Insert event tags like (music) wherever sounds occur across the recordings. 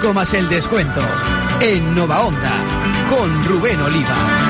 5 más el descuento en Nova Onda con Rubén Oliva.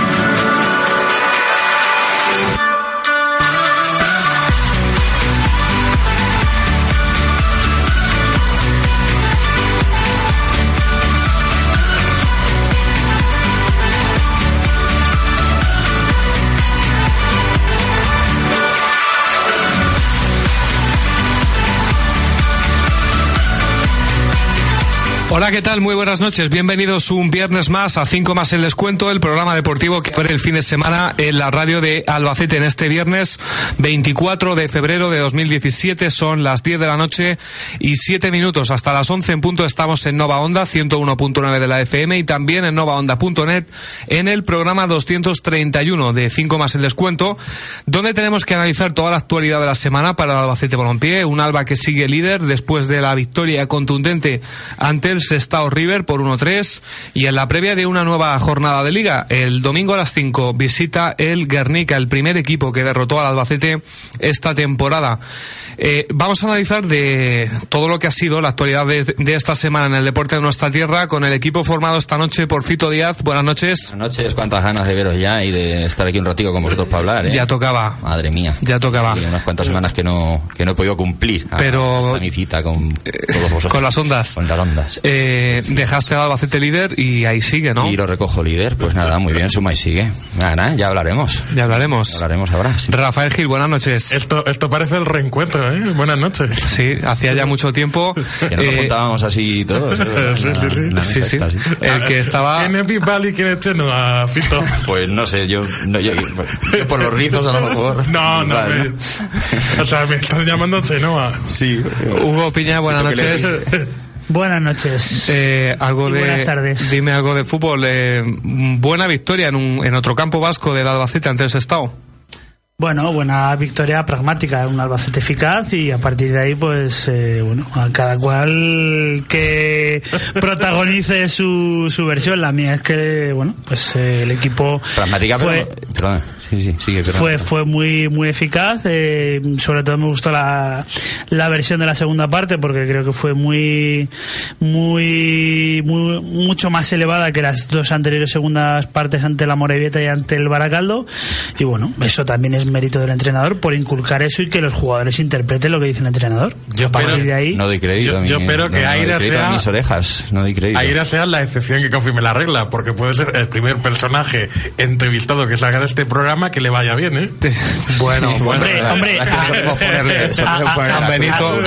Hola, ¿qué tal? Muy buenas noches. Bienvenidos un viernes más a 5 más el descuento, el programa deportivo que fue el fin de semana en la radio de Albacete en este viernes 24 de febrero de 2017. Son las 10 de la noche y 7 minutos. Hasta las 11 en punto estamos en Nova Onda 101.9 de la FM y también en novaonda.net en el programa 231 de 5 más el descuento, donde tenemos que analizar toda la actualidad de la semana para el Albacete Balompié. Un Alba que sigue líder después de la victoria contundente ante el Sestao River por 1-3 y en la previa de una nueva jornada de liga, el domingo a las 5 visita el Guernica, el primer equipo que derrotó al Albacete esta temporada. Eh, vamos a analizar de todo lo que ha sido la actualidad de, esta semana en el deporte de nuestra tierra con el equipo formado esta noche por Fito Díaz. Buenas noches. Buenas noches, cuántas ganas de veros ya y de estar aquí un ratito con vosotros para hablar. ¿eh? Ya tocaba. Madre mía. Ya tocaba. unas cuantas semanas que no, que no he podido cumplir. Pero. mi cita con todos vosotros. Con las ondas. Con las ondas. Eh, dejaste a Albacete líder y ahí sigue, ¿no? Y lo recojo líder. Pues nada, muy bien, suma y sigue. Nada, ya hablaremos. Ya hablaremos. hablaremos ahora. Rafael Gil, buenas noches. Esto, esto parece el reencuentro, ¿eh? Buenas noches. Sí, hacía ya mucho tiempo. (laughs) Que nos eh, juntábamos así todos. sí, sí, sí, El que estaba. ¿Quién es Bisbal y quién es Chenoa, Fito? (laughs) Pues no sé, yo, no, yo, por los rizos a lo mejor. (laughs) No, no. o sea, me estás llamando Chenoa. Sí. Hugo Piña, buenas noches. Buenas noches. Eh, algo de, buenas tardes. Dime algo de fútbol. Eh, buena victoria en, un, en otro campo vasco del Albacete ante el Estado. Bueno, buena victoria pragmática, un Albacete eficaz y a partir de ahí, pues, eh, bueno, a cada cual que (laughs) protagonice su, su versión. La mía es que, bueno, pues eh, el equipo. Pragmática, fue, pero, fue, fue muy, muy eficaz. Eh, sobre todo me gustó la, la versión de la segunda parte porque creo que fue muy, muy, muy, mucho más elevada que las dos anteriores segundas partes ante la Morevieta y ante el Baracaldo. Y bueno, eso también es mérito del entrenador por inculcar eso y que los jugadores interpreten lo que dice el entrenador. Yo espero, de ahí, no doy crédito. Yo, espero que Aira sea. mis orejas, no doy crédito. Aira sea la excepción que confirme la regla, porque puede ser el primer personaje entrevistado que salga de este programa que le vaya bien, ¿eh? Bueno, bueno, hombre, (laughs) a, Benito.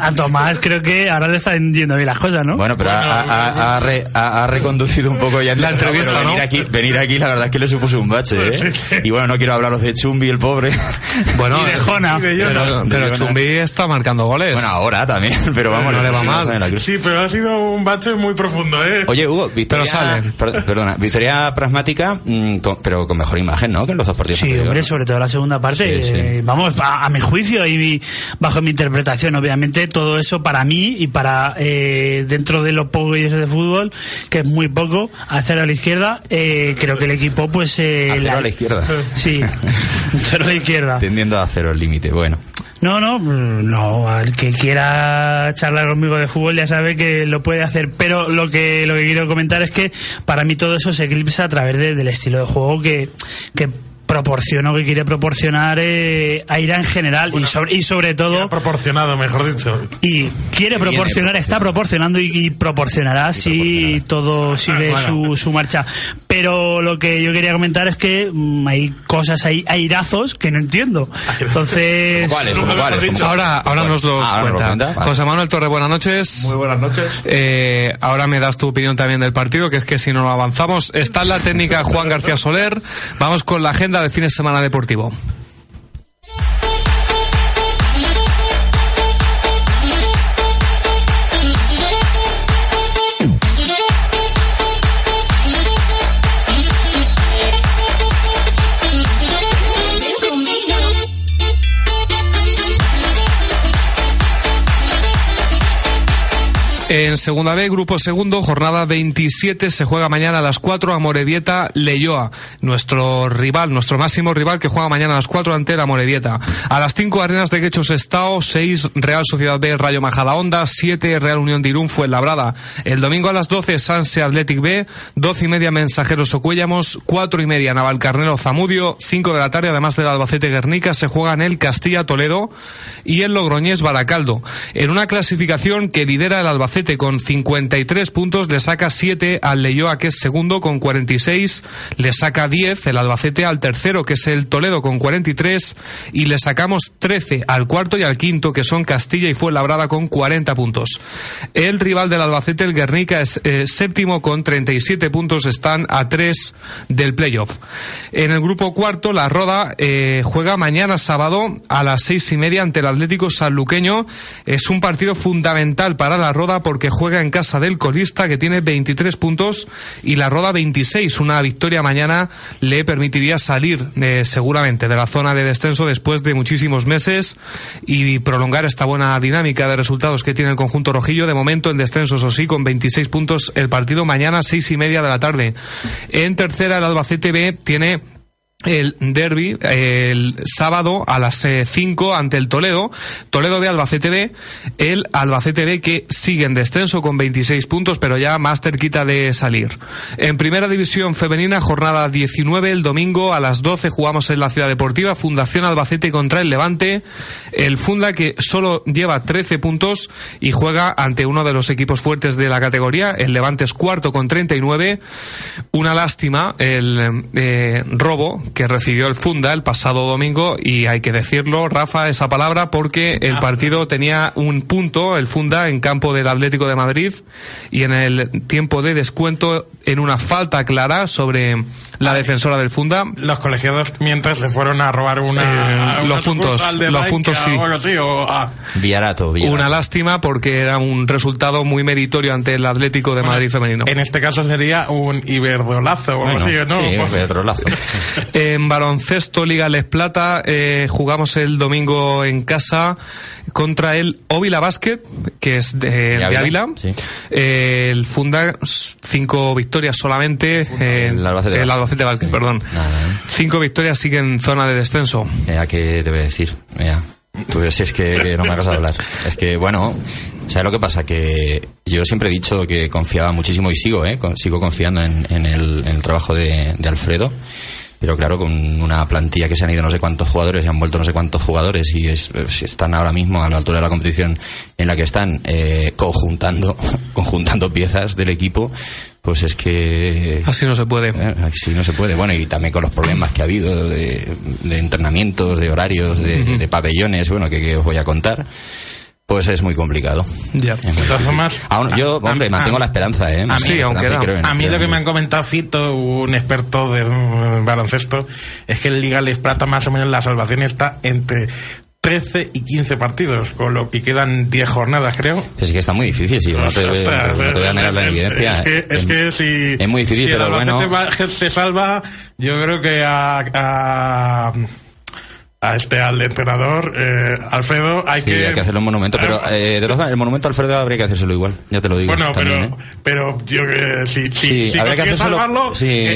A, Tomás creo que ahora le están yendo bien las cosas, ¿no? Bueno, pero ha, ha, reconducido un poco ya la entrevista, venir aquí, venir aquí, la verdad es que le supuso un bache, ¿eh? Y bueno, no quiero hablaros de Chumbi, el pobre. Bueno, (laughs) y de Jona. pero, Chumbi está marcando goles. Bueno, ahora también, (laughs) pero vamos, no le va mal. Sí, pero ha sido un bache muy profundo, ¿eh? Oye, Hugo, victoria, perdona, victoria pragmática, mm, pero con mejor imagen ¿no? Que en los dos partidos. Sí, hombre, sobre todo la segunda parte. Eh, vamos, a, mi juicio y bajo mi interpretación, obviamente, todo eso para mí y para eh, dentro de los poco de fútbol, que es muy poco, hacer a la izquierda, eh, creo que el equipo, pues. la, a la izquierda. Sí, (laughs) cero a la izquierda. Tendiendo a cero el límite, bueno. No, no, no. Al que quiera charlar conmigo de fútbol ya sabe que lo puede hacer. Pero lo que lo que quiero comentar es que para mí todo eso se eclipsa a través del estilo de juego que, que proporcionó que quiere proporcionar eh, a Irán en general y sobre y sobre todo proporcionado mejor dicho. Y quiere proporcionar está proporcionando y, proporcionará si todo sigue su, su marcha. Pero lo que yo quería comentar es que mm, hay cosas ahí airazos que no entiendo. (laughs) Entonces ¿Cuáles? ¿Cuáles? ahora ahora nos los ah, cuenta. José Manuel Torre buenas noches. Muy buenas noches. Eh, ahora me das tu opinión también del partido que es que si no avanzamos está en la técnica Juan García Soler. Vamos con la agenda de fin de semana deportivo. En segunda B, grupo segundo, jornada 27, se juega mañana a las 4 a Morevieta Leyoa, nuestro rival, nuestro máximo rival que juega mañana a las 4 ante la Morevieta. A las 5 Arenas de Quechos Estado, 6 Real Sociedad B Rayo Majada Onda, 7 Real Unión de Irún Labrada. El domingo a las 12 Sanse Athletic B, 12 y media Mensajeros Ocuellamos, 4 y media Navalcarnero Zamudio, 5 de la tarde además del Albacete Guernica se juega en el Castilla Toledo y el Logroñés Baracaldo. En una clasificación que lidera el Albacete con 53 puntos, le saca 7 al Leyoa, que es segundo, con 46, le saca 10 el Albacete al tercero, que es el Toledo, con 43, y le sacamos 13 al cuarto y al quinto, que son Castilla y Fuenlabrada, con 40 puntos. El rival del Albacete, el Guernica, es eh, séptimo, con 37 puntos, están a 3 del playoff. En el grupo cuarto, la Roda eh, juega mañana sábado a las seis y media ante el Atlético Sanluqueño. Es un partido fundamental para la Roda porque juega en casa del colista que tiene 23 puntos y la Roda 26. Una victoria mañana le permitiría salir eh, seguramente de la zona de descenso después de muchísimos meses y prolongar esta buena dinámica de resultados que tiene el conjunto rojillo. De momento en descenso, eso sí, con 26 puntos el partido mañana seis y media de la tarde. En tercera el Albacete B tiene el derby el sábado a las 5 eh, ante el Toledo, Toledo de Albacete B, el Albacete B que sigue en descenso con 26 puntos pero ya más cerquita de salir. En primera división femenina, jornada 19, el domingo a las 12 jugamos en la Ciudad Deportiva, Fundación Albacete contra el Levante, el Funda que solo lleva 13 puntos y juega ante uno de los equipos fuertes de la categoría, el Levante es cuarto con 39, una lástima el eh, robo que recibió el Funda el pasado domingo y hay que decirlo, Rafa, esa palabra porque el partido tenía un punto, el Funda, en campo del Atlético de Madrid y en el tiempo de descuento en una falta clara sobre la defensora del Funda. Los colegiados mientras se fueron a robar una, eh, los puntos, los puntos sí. Una lástima porque era un resultado muy meritorio ante el Atlético de Madrid femenino. En este caso sería un iberdolazo, bueno, Sí, (laughs) en baloncesto Liga Les Plata eh, jugamos el domingo en casa contra el Óvila Basket, que es de, Ávila. Eh, el Funda, cinco victorias solamente. el Albacete, Basket, perdón. Cinco victorias sigue en zona de descenso. ¿A qué te voy a decir? Pues es que no me hagas hablar. Es que, bueno, ¿sabes lo que pasa? Que yo siempre he dicho que confiaba muchísimo y sigo, ¿eh? Sigo confiando en, el, trabajo de, de Alfredo pero claro, con una plantilla que se han ido no sé cuántos jugadores y han vuelto no sé cuántos jugadores y están ahora mismo a la altura de la competición en la que están eh, conjuntando, (laughs) conjuntando piezas del equipo, pues es que así no se puede. eh, así no se puede. Bueno y también con los problemas que ha habido de, entrenamientos de horarios de, pabellones bueno que, os voy a contar pues es muy complicado. Ya. yo, hombre, mantengo la esperanza, ¿eh? A mí, aunque a mí lo que me han comentado Fito, un experto de baloncesto, es que el Liga Les Plata más o menos la salvación está entre 13 y 15 partidos, con lo, y quedan 10 jornadas, creo. Es que está muy difícil, sí, no te, no te voy a negar la evidencia. Es que, es, que si, es muy difícil, si pero bueno. se salva, yo creo que a, a este al entrenador eh, Alfredo hay que hay que hacerlo un monumento pero eh, de todas el monumento Alfredo habría que hacérselo igual ya te lo digo bueno pero ¿eh? pero yo eh, si si, sí, si que salvarlo sí,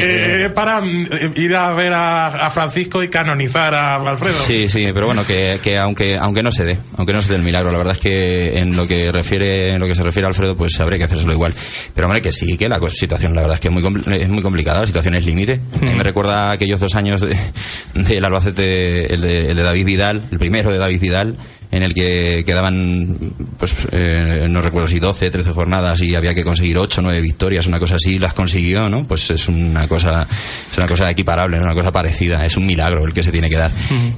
para ir a ver a, a, Francisco y canonizar a Alfredo. Sí sí pero bueno que, que aunque aunque no se dé aunque no se dé el milagro la verdad es que en lo que refiere en lo que se refiere a Alfredo pues habría que hacérselo igual. Pero hombre que sí que la situación la verdad es que es muy es muy complicada la situación es límite. Me recuerda aquellos dos años (laughs) del de, Albacete el de el de David Vidal, el primero de David Vidal, en el que quedaban, pues eh, no recuerdo si 12, 13 jornadas y había que conseguir 8, 9 victorias, una cosa así, las consiguió, ¿no? Pues es una cosa, es una cosa equiparable, es una cosa parecida, es un milagro el que se tiene que dar.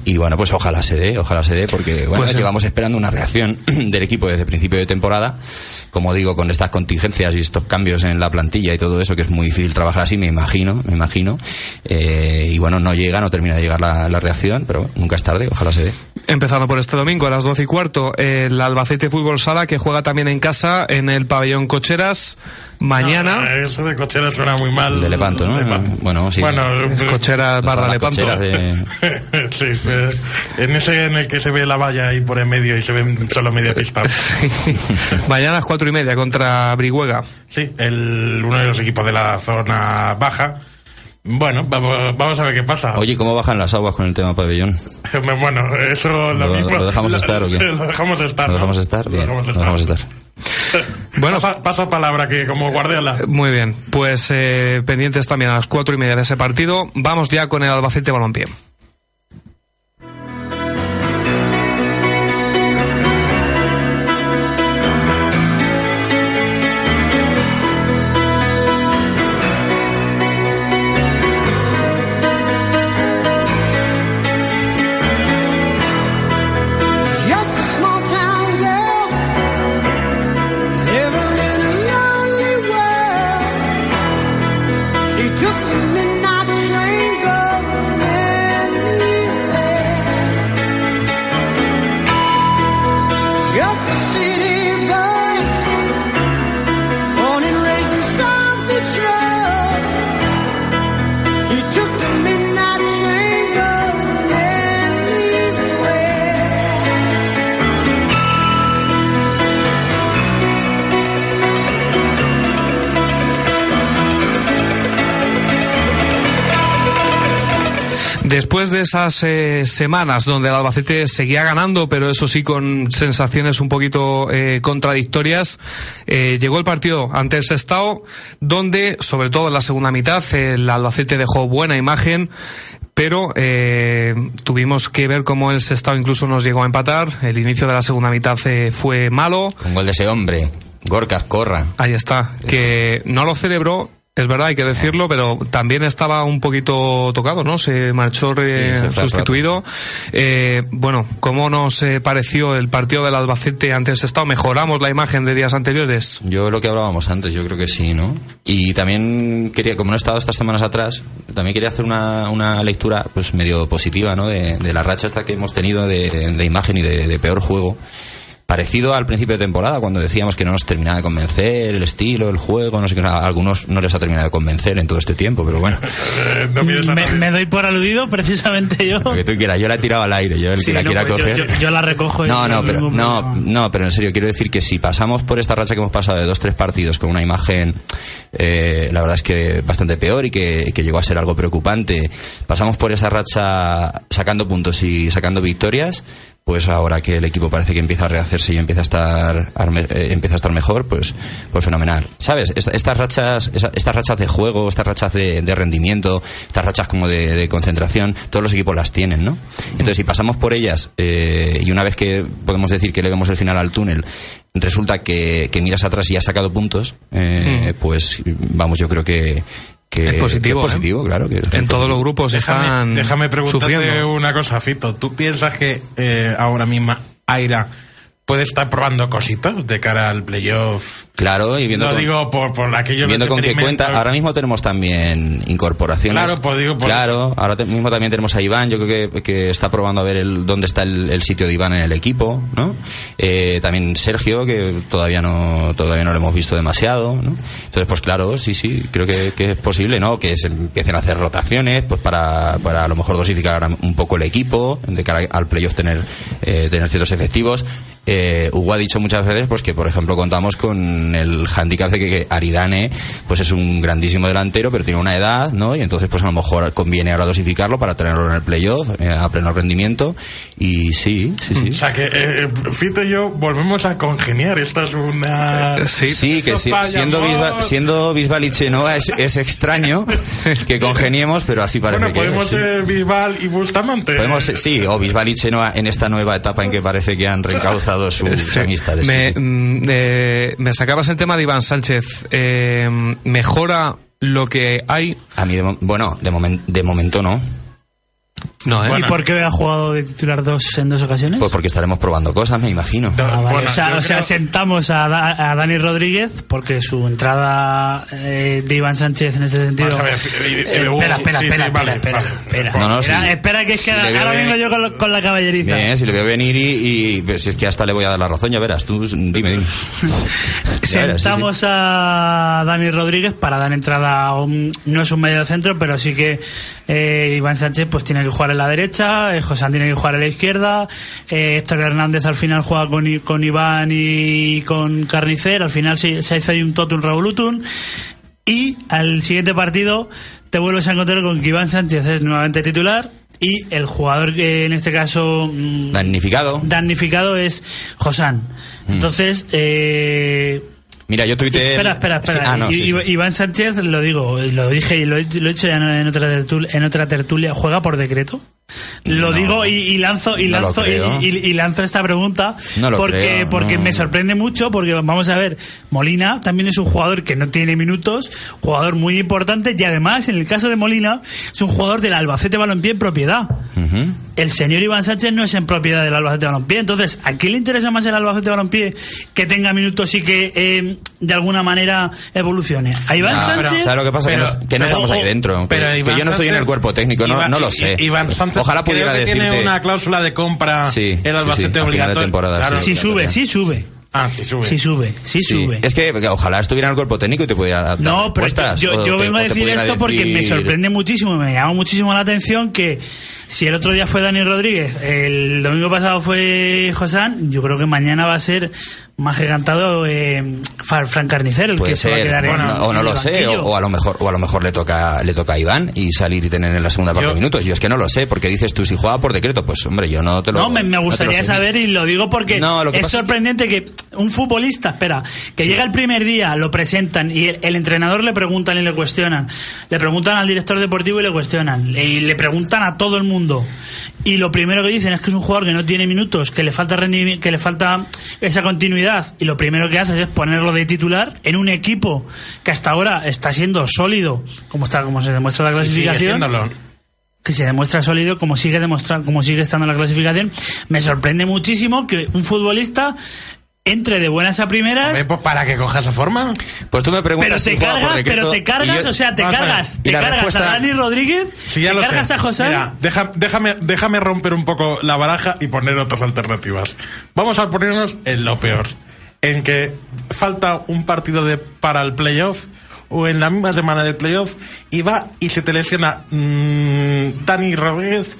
Y bueno, pues ojalá se dé, ojalá se dé, porque bueno, pues, llevamos esperando una reacción (clears throat) del equipo desde el principio de temporada, como digo, con estas contingencias y estos cambios en la plantilla y todo eso, que es muy difícil trabajar así, me imagino, me imagino. Eh, y bueno, no llega, no termina de llegar la, la reacción, pero nunca es tarde, ojalá se dé. Empezando por este domingo a las 12 y cuarto, el Albacete Fútbol Sala, que juega también en casa en el pabellón Cocheras. Mañana. No, Ah, eso de Cocheras suena muy mal. De Lepanto, ¿no? Lepanto. Bueno, sí. Bueno, Es eh, Cocheras barra Lepanto. cocheras de- (laughs) sí, eh, en ese en el que se ve la valla ahí por en medio y se ven solo media pista. (laughs) Mañana a las cuatro y media contra Brihuega. Sí, el, uno de los equipos de la zona baja. Bueno, vamos, vamos a ver qué pasa. Oye, ¿cómo bajan las aguas con el tema pabellón? (laughs) Bueno, eso lo, ¿Lo- mismo. lo dejamos (laughs) estar o qué? (laughs) Lo dejamos estar. ¿Lo ¿no? dejamos estar? Lo Bien, dejamos lo estar. dejamos estar. Bueno. pasa, pasa palabra que como Guardiola. Muy bien, pues eh, pendientes también a las cuatro y media de ese partido. Vamos ya con el Albacete Balompié. Después de esas eh, semanas donde el Albacete seguía ganando, pero eso sí con sensaciones un poquito eh, contradictorias, eh, llegó el partido ante el Sestao, donde, sobre todo en la segunda mitad, el Albacete dejó buena imagen, pero eh, tuvimos que ver cómo el Sestao incluso nos llegó a empatar. El inicio de la segunda mitad eh, fue malo. Con gol de ese hombre. Gorkas, corra. Ahí está, que no lo celebró. Es verdad, hay que decirlo, pero también estaba un poquito tocado, ¿no? Se marchó Sí, se fue al sustituido. Eh, bueno, ¿cómo nos eh, pareció el partido del Albacete ante el Sestao? ¿Mejoramos la imagen de días anteriores? Yo lo que hablábamos antes, yo creo que sí, ¿no? Y también quería, como no he estado estas semanas atrás, también quería hacer una, una lectura pues medio positiva, ¿no? De, de la racha esta que hemos tenido de, de imagen y de peor juego. Parecido al principio de temporada, cuando decíamos que no nos terminaba de convencer el estilo, el juego, no sé qué, a algunos no les ha terminado de convencer en todo este tiempo, pero bueno, (laughs) no Me, doy por aludido precisamente yo. lo que tú quieras. Yo la he tirado al aire, yo el Sí, que la no, quiera pues yo- coger. yo- yo la recojo y No, no pero, no, no, pero en serio, quiero decir que si pasamos por esta racha que hemos pasado de dos, tres partidos con una imagen, eh, la verdad es que bastante peor y que, que llegó a ser algo preocupante, pasamos por esa racha sacando puntos y sacando victorias, pues ahora que el equipo parece que empieza a rehacerse y empieza a estar arme- eh, empieza a estar mejor, pues pues fenomenal. ¿Sabes? Esta- estas rachas estas rachas de juego, estas rachas de, de rendimiento, estas rachas como de, de concentración, todos los equipos las tienen, ¿no? Entonces, si pasamos por ellas eh, y una vez que podemos decir que le vemos el final al túnel, resulta que, que miras atrás y has sacado puntos, eh, pues vamos, yo creo que que Es positivo, que es positivo, claro. Que es En todos los grupos están Déjame, déjame preguntarte sufriendo. una cosa, Fito. ¿Tú piensas que eh, ahora mismo Aira puede estar probando cositas de cara al playoff? Claro, y viendo No con- digo por, por aquello viendo con qué cuenta. Ahora mismo tenemos también incorporaciones. Claro, pues digo, por Claro, ahora te- mismo también tenemos a Iván, yo creo que, que está probando a ver el, dónde está el, el sitio de Iván en el equipo, ¿no? Eh, también Sergio, que todavía no todavía no lo hemos visto demasiado, ¿no? Entonces, pues claro, sí, sí, creo que, que es posible, ¿no? Que se empiecen a hacer rotaciones, pues para, para a lo mejor dosificar un poco el equipo, de cara al playoff tener, eh, tener ciertos efectivos. Eh, Hugo ha dicho muchas veces pues que por ejemplo contamos con el handicap de que, que Aridane pues es un grandísimo delantero pero tiene una edad no y entonces pues a lo mejor conviene ahora dosificarlo para tenerlo en el playoff eh, a pleno rendimiento y sí sí sí O sea que eh, Fito y yo volvemos a congeniar. Esto es una. Sí. Sí, que si- siendo, amor. Bisbal, siendo Bisbal y Chenoa es, es extraño que congeniemos, pero así parece Bueno, que podemos es, sí. ser Bisbal y Bustamante. Podemos, sí, o Bisbal y Chenoa en esta nueva etapa en que parece que han (laughs) reencauzado (laughs) Sí. Me, mm, eh, me sacabas el tema de Iván Sánchez. Eh, ¿Mejora lo que hay? A mí, de bueno, de, momen- de momento no. No, ¿eh? ¿Y por qué ha jugado de titular dos en dos ocasiones? Pues porque estaremos probando cosas, me imagino. Ah, vale. bueno, o sea, o sea, creo- sentamos a, Da- a Dani Rodríguez porque su entrada eh, de Iván Sánchez en ese sentido. Ver, eh, espera, espera, sí, espera, sí, vale, espera, vale. espera. No, no, espera, sí. espera, que es que Si ahora veo- vengo yo con, lo- con la caballeriza. Bien, si le veo venir y, y pues, si es que hasta le voy a dar la razón, ya verás, tú dime, dime. (laughs) Verás, Sentamos sí. a Dani Rodríguez para dar entrada a un, no es un medio centro, pero sí que eh, Iván Sánchez pues tiene que jugar en la derecha, eh, José tiene que jugar en la izquierda, eh, Héctor Hernández al final juega con, con Iván y con Carnicer, al final se, se hizo ahí un totum revolutum y al siguiente partido te vuelves a encontrar con que Iván Sánchez es nuevamente titular y el jugador que en este caso mm, Damnificado. damnificado es Josán. Mm. Entonces, eh, Mira, yo tuiteé... Espera, espera, espera. Ah, no, I- sí, sí. Iván Sánchez, lo digo, lo dije y lo he, lo he dicho ya en otra, tertulia, en otra tertulia, ¿juega por decreto? Lo No. digo y, y lanzo y No lanzo y, creo. y- y lanzo esta pregunta No porque creo, porque no. me sorprende mucho porque vamos a ver Molina también es un jugador que no tiene minutos jugador muy importante y además en el caso de Molina es un jugador del Albacete Balompié en propiedad el señor Iván Sánchez no es en propiedad del Albacete Balompié. Entonces, ¿a quién le interesa más el Albacete Balompié que tenga minutos y que eh, de alguna manera evolucione? ¿A Iván Ah, pero, Sánchez? ¿Sabes lo que pasa? pero- que no, que no pero- estamos ahí dentro. pero que, que Iván yo no estoy en el Sánchez- cuerpo técnico, no, Iván- no lo sé. Iván Sánchez Ojalá pudiera creo que decirte... tiene una cláusula de compra Sí, el Albacete sí, obligatorio. Claro. Sí sí. sube, sí sube. Ah, sí sube. Sí sube, sí, Sí, sube. Es que, ojalá estuviera en el cuerpo técnico y te pudiera dar No, pero yo, o yo te- vengo a decir esto porque me sorprende muchísimo, me llama muchísimo la atención que si el otro día fue Dani Rodríguez, el domingo pasado fue Josán, yo creo que mañana va a ser más gigantado eh, Fran Carnicer el Puede que se va a quedar en, o no en lo sé, o, o a lo mejor, o a lo mejor le toca, le toca a Iván y salir y tener en la segunda parte Yo- minutos. Yo es que no lo sé, porque dices tú si juega por decreto, pues hombre, yo no te lo. No, me, gustaría saber y lo digo porque No, lo que es pasa es que- sorprendente que... un futbolista, espera, que llega el primer día, lo presentan y el, el entrenador le preguntan y le cuestionan, le preguntan al director deportivo y le cuestionan, y le preguntan a todo el mundo y lo primero que dicen es que es un jugador que no tiene minutos, que le falta rendimiento, que le falta esa continuidad y lo primero que haces es ponerlo de titular en un equipo que hasta ahora está siendo sólido, como está como se demuestra la clasificación. que se demuestra sólido como sigue demostrando como sigue estando en la clasificación. Me sorprende muchísimo que un futbolista entre de buenas a primeras Hombre, pues para que coja esa forma. Pues tú me preguntas pero te si juega por cargas pero te cargas yo- o sea te cargas te la cargas respuesta- a Dani Rodríguez Sí, ya te lo cargas sé. a José Mira, deja- déjame, déjame romper un poco la baraja y poner otras alternativas. Vamos a ponernos en lo peor. En que falta un partido de, para el playoff o en la misma semana del playoff y va y se te lesiona mm, Dani Rodríguez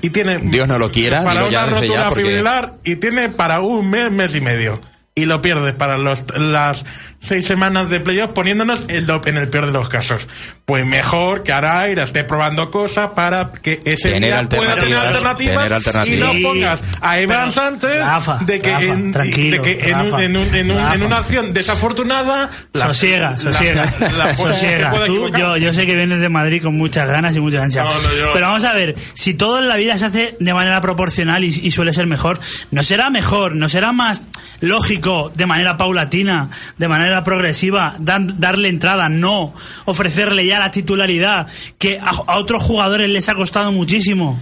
y tiene Dios no lo quiera, para una rotura porque- fibrilar y tiene para un mes mes y medio. Y lo pierdes para los, las seis semanas de playoff poniéndonos en, lo- en el peor de los casos. Pues mejor que Araira esté probando cosas para que ese Tener día pueda tener alternativas, y no pongas a Iván Pero, Sánchez Rafa, de que, Rafa, en, de que en, un- en, un- en un- en Rafa. una acción desafortunada la- sosiega, la- sosiega, la- la- sosiega. Tú, yo, yo sé que vienes de Madrid con muchas ganas y mucha ansia. No, no, yo- Pero vamos a ver, si todo en la vida se hace de manera proporcional y, y suele ser mejor, ¿no será mejor, no será más lógico de manera paulatina, de manera progresiva, dan- darle entrada, no ofrecerle ya la titularidad que a, a otros jugadores les ha costado muchísimo?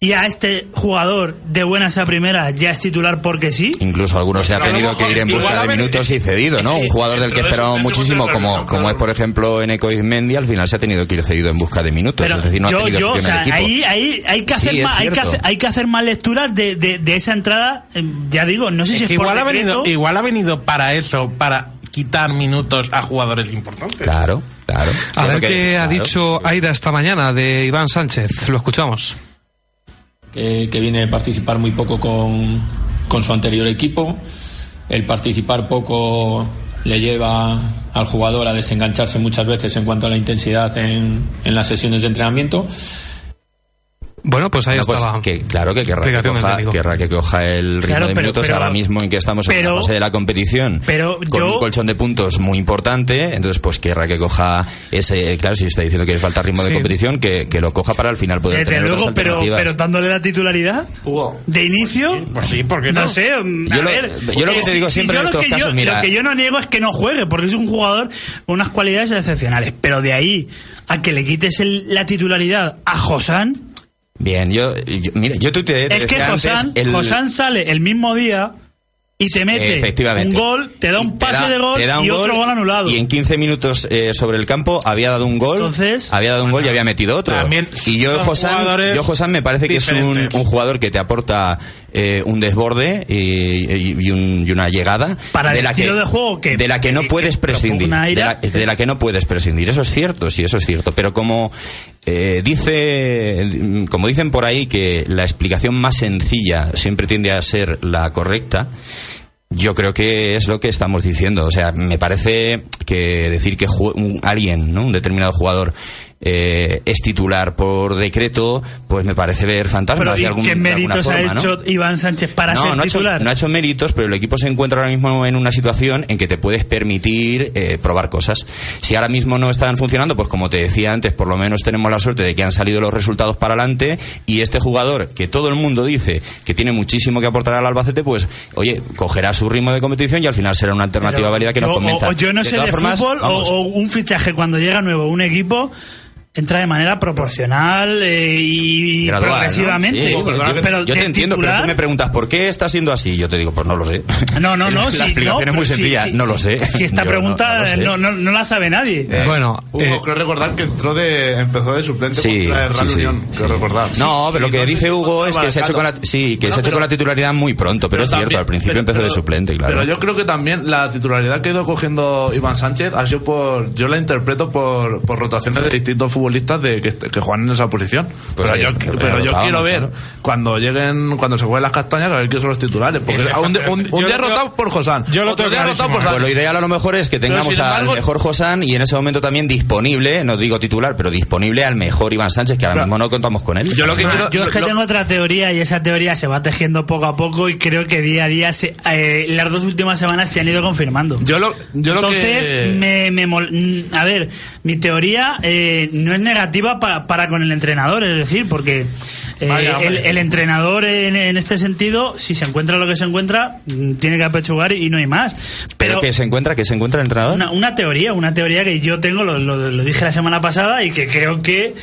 Y a este jugador de buenas a primeras ya es titular porque sí. Incluso algunos se ha tenido que ir en busca de minutos y cedido, ¿no? Un jugador del que tenemos muchísimo, como, como es por ejemplo Eneco Izmendi, al final se ha tenido que ir cedido en busca de minutos. Pero es decir, no yo, ha tenido yo, o sitio en el sea, equipo. ahí, ahí hay que Sí, hacer es más, hay que hacer, hay que hacer más lecturas de, de, de esa entrada. eh, Ya digo, no sé Es si es que por igual ha, venido, igual ha venido para eso, para quitar minutos a jugadores importantes. Claro, claro. A ver qué ha claro. dicho Aida esta mañana de Iván Sánchez. Lo escuchamos. que, que viene a participar muy poco con, con su anterior equipo. El participar poco le lleva al jugador a desengancharse muchas veces en cuanto a la intensidad en, en las sesiones de entrenamiento. Bueno, pues ahí pues estaba. que, claro que querrá que, coja, querrá que coja el ritmo Claro, de pero- minutos pero- ahora mismo en que estamos en la fase de la competición pero con yo- un colchón de puntos muy importante entonces pues querrá que coja ese claro si está diciendo que le falta ritmo Sí. de competición que, que lo coja para al final poder Desde tener luego, otras pero, alternativas. pero dándole la titularidad de inicio. Pues sí, ¿por qué no? No sé, a Yo lo- ver. yo lo que te digo si siempre yo en lo estos que yo- casos, mira- Lo que yo no niego es que no juegue, porque es un jugador con unas cualidades excepcionales. Pero de ahí a que le quites el- la titularidad a Josán, Bien, yo, yo mira, yo tuiteé, te Es que Josán, el- Josán sale el mismo día y te mete Efectivamente. un gol, te da un pase da- de gol te da un y otro gol anulado. Y en 15 minutos eh, sobre el campo había dado un gol. Entonces- había dado un gol y había metido otro. También y yo, Josán, yo, Josán, me parece que es un, jugador que te aporta eh, un desborde y, y- y un- y una llegada Para de el la estilo que, de juego que- de la que no que- puedes prescindir. De Aira, la, de la que no puedes prescindir. Eso es cierto, sí, eso es cierto. Pero como eh, dice, como dicen por ahí que la explicación más sencilla siempre tiende a ser la correcta. Yo creo que es lo que estamos diciendo. O sea, me parece que decir que alguien, ¿no? un determinado jugador, eh, es titular por decreto, pues me parece ver Pero de ¿y algún- qué méritos forma, ha ¿no? hecho Iván Sánchez para no, ser no ha, hecho, no ha hecho méritos, pero el equipo se encuentra ahora mismo en una situación en que te puedes permitir eh, probar cosas. Si ahora mismo no están funcionando, pues como te decía antes, por lo menos tenemos la suerte de que han salido los resultados para adelante y este jugador, que todo el mundo dice que tiene muchísimo que aportar al Albacete, pues, oye, cogerá su ritmo de competición y al final será una alternativa Pero válida que yo- nos convenza. O, o yo no sé de formas, fútbol o, un fichaje cuando llega nuevo un equipo entra de manera proporcional eh, y Gradual, ¿no? progresivamente. Sí, yo, pero yo te entiendo, pero titular- tú me preguntas ¿por qué está siendo así? Yo te digo, pues no lo sé. No, no, no. (laughs) La sí, explicación no, es pero muy sencilla, sí, no lo sé. Si esta Yo no- pregunta no no, no- no la sabe nadie. Bueno, Hugo, eh, creo recordar que entró de, empezó de suplente Sí, contra el sí, Real sí, Unión, sí. creo recordar. No, pero lo que no dice Hugo es que se ha hecho con la, sí, que No, se ha hecho pero- con la titularidad muy pronto, pero, es cierto, al principio pero- empezó de pero- suplente, claro. Pero yo creo que también la titularidad que ha ido cogiendo Iván Sánchez ha sido por. Yo la interpreto por, por rotaciones de distintos futbolistas de que, que juegan en esa posición. Pues pero yo, pero lo yo quiero ver claro. cuando lleguen, cuando se jueguen las castañas, a ver quiénes son los titulares. Porque un, un- un yo día lo rotado por Josán, yo lo otro día rotado por. Pues lo ideal a lo mejor es que tengamos embargo- al mejor Josán y en ese momento también disponible, no digo titular, pero disponible al mejor Iván Sánchez, que ahora mismo no contamos con él. Yo lo que Ah, quiero- yo es que lo- tengo otra teoría y esa teoría se va tejiendo poco a poco y creo que día a día se- eh, las dos últimas semanas se han ido confirmando. Yo lo, yo lo Entonces, que. me, me mol- a ver, mi teoría eh, no es negativa pa- para con el entrenador, es decir, porque eh, Vaya, el, entrenador en, en este sentido, si se encuentra lo que se encuentra, mm, tiene que apechugar y no hay más. pero Pero, que se encuentra, que se encuentra el entrenador. una, una teoría, una teoría que yo tengo, lo, lo- lo dije la semana pasada y que creo que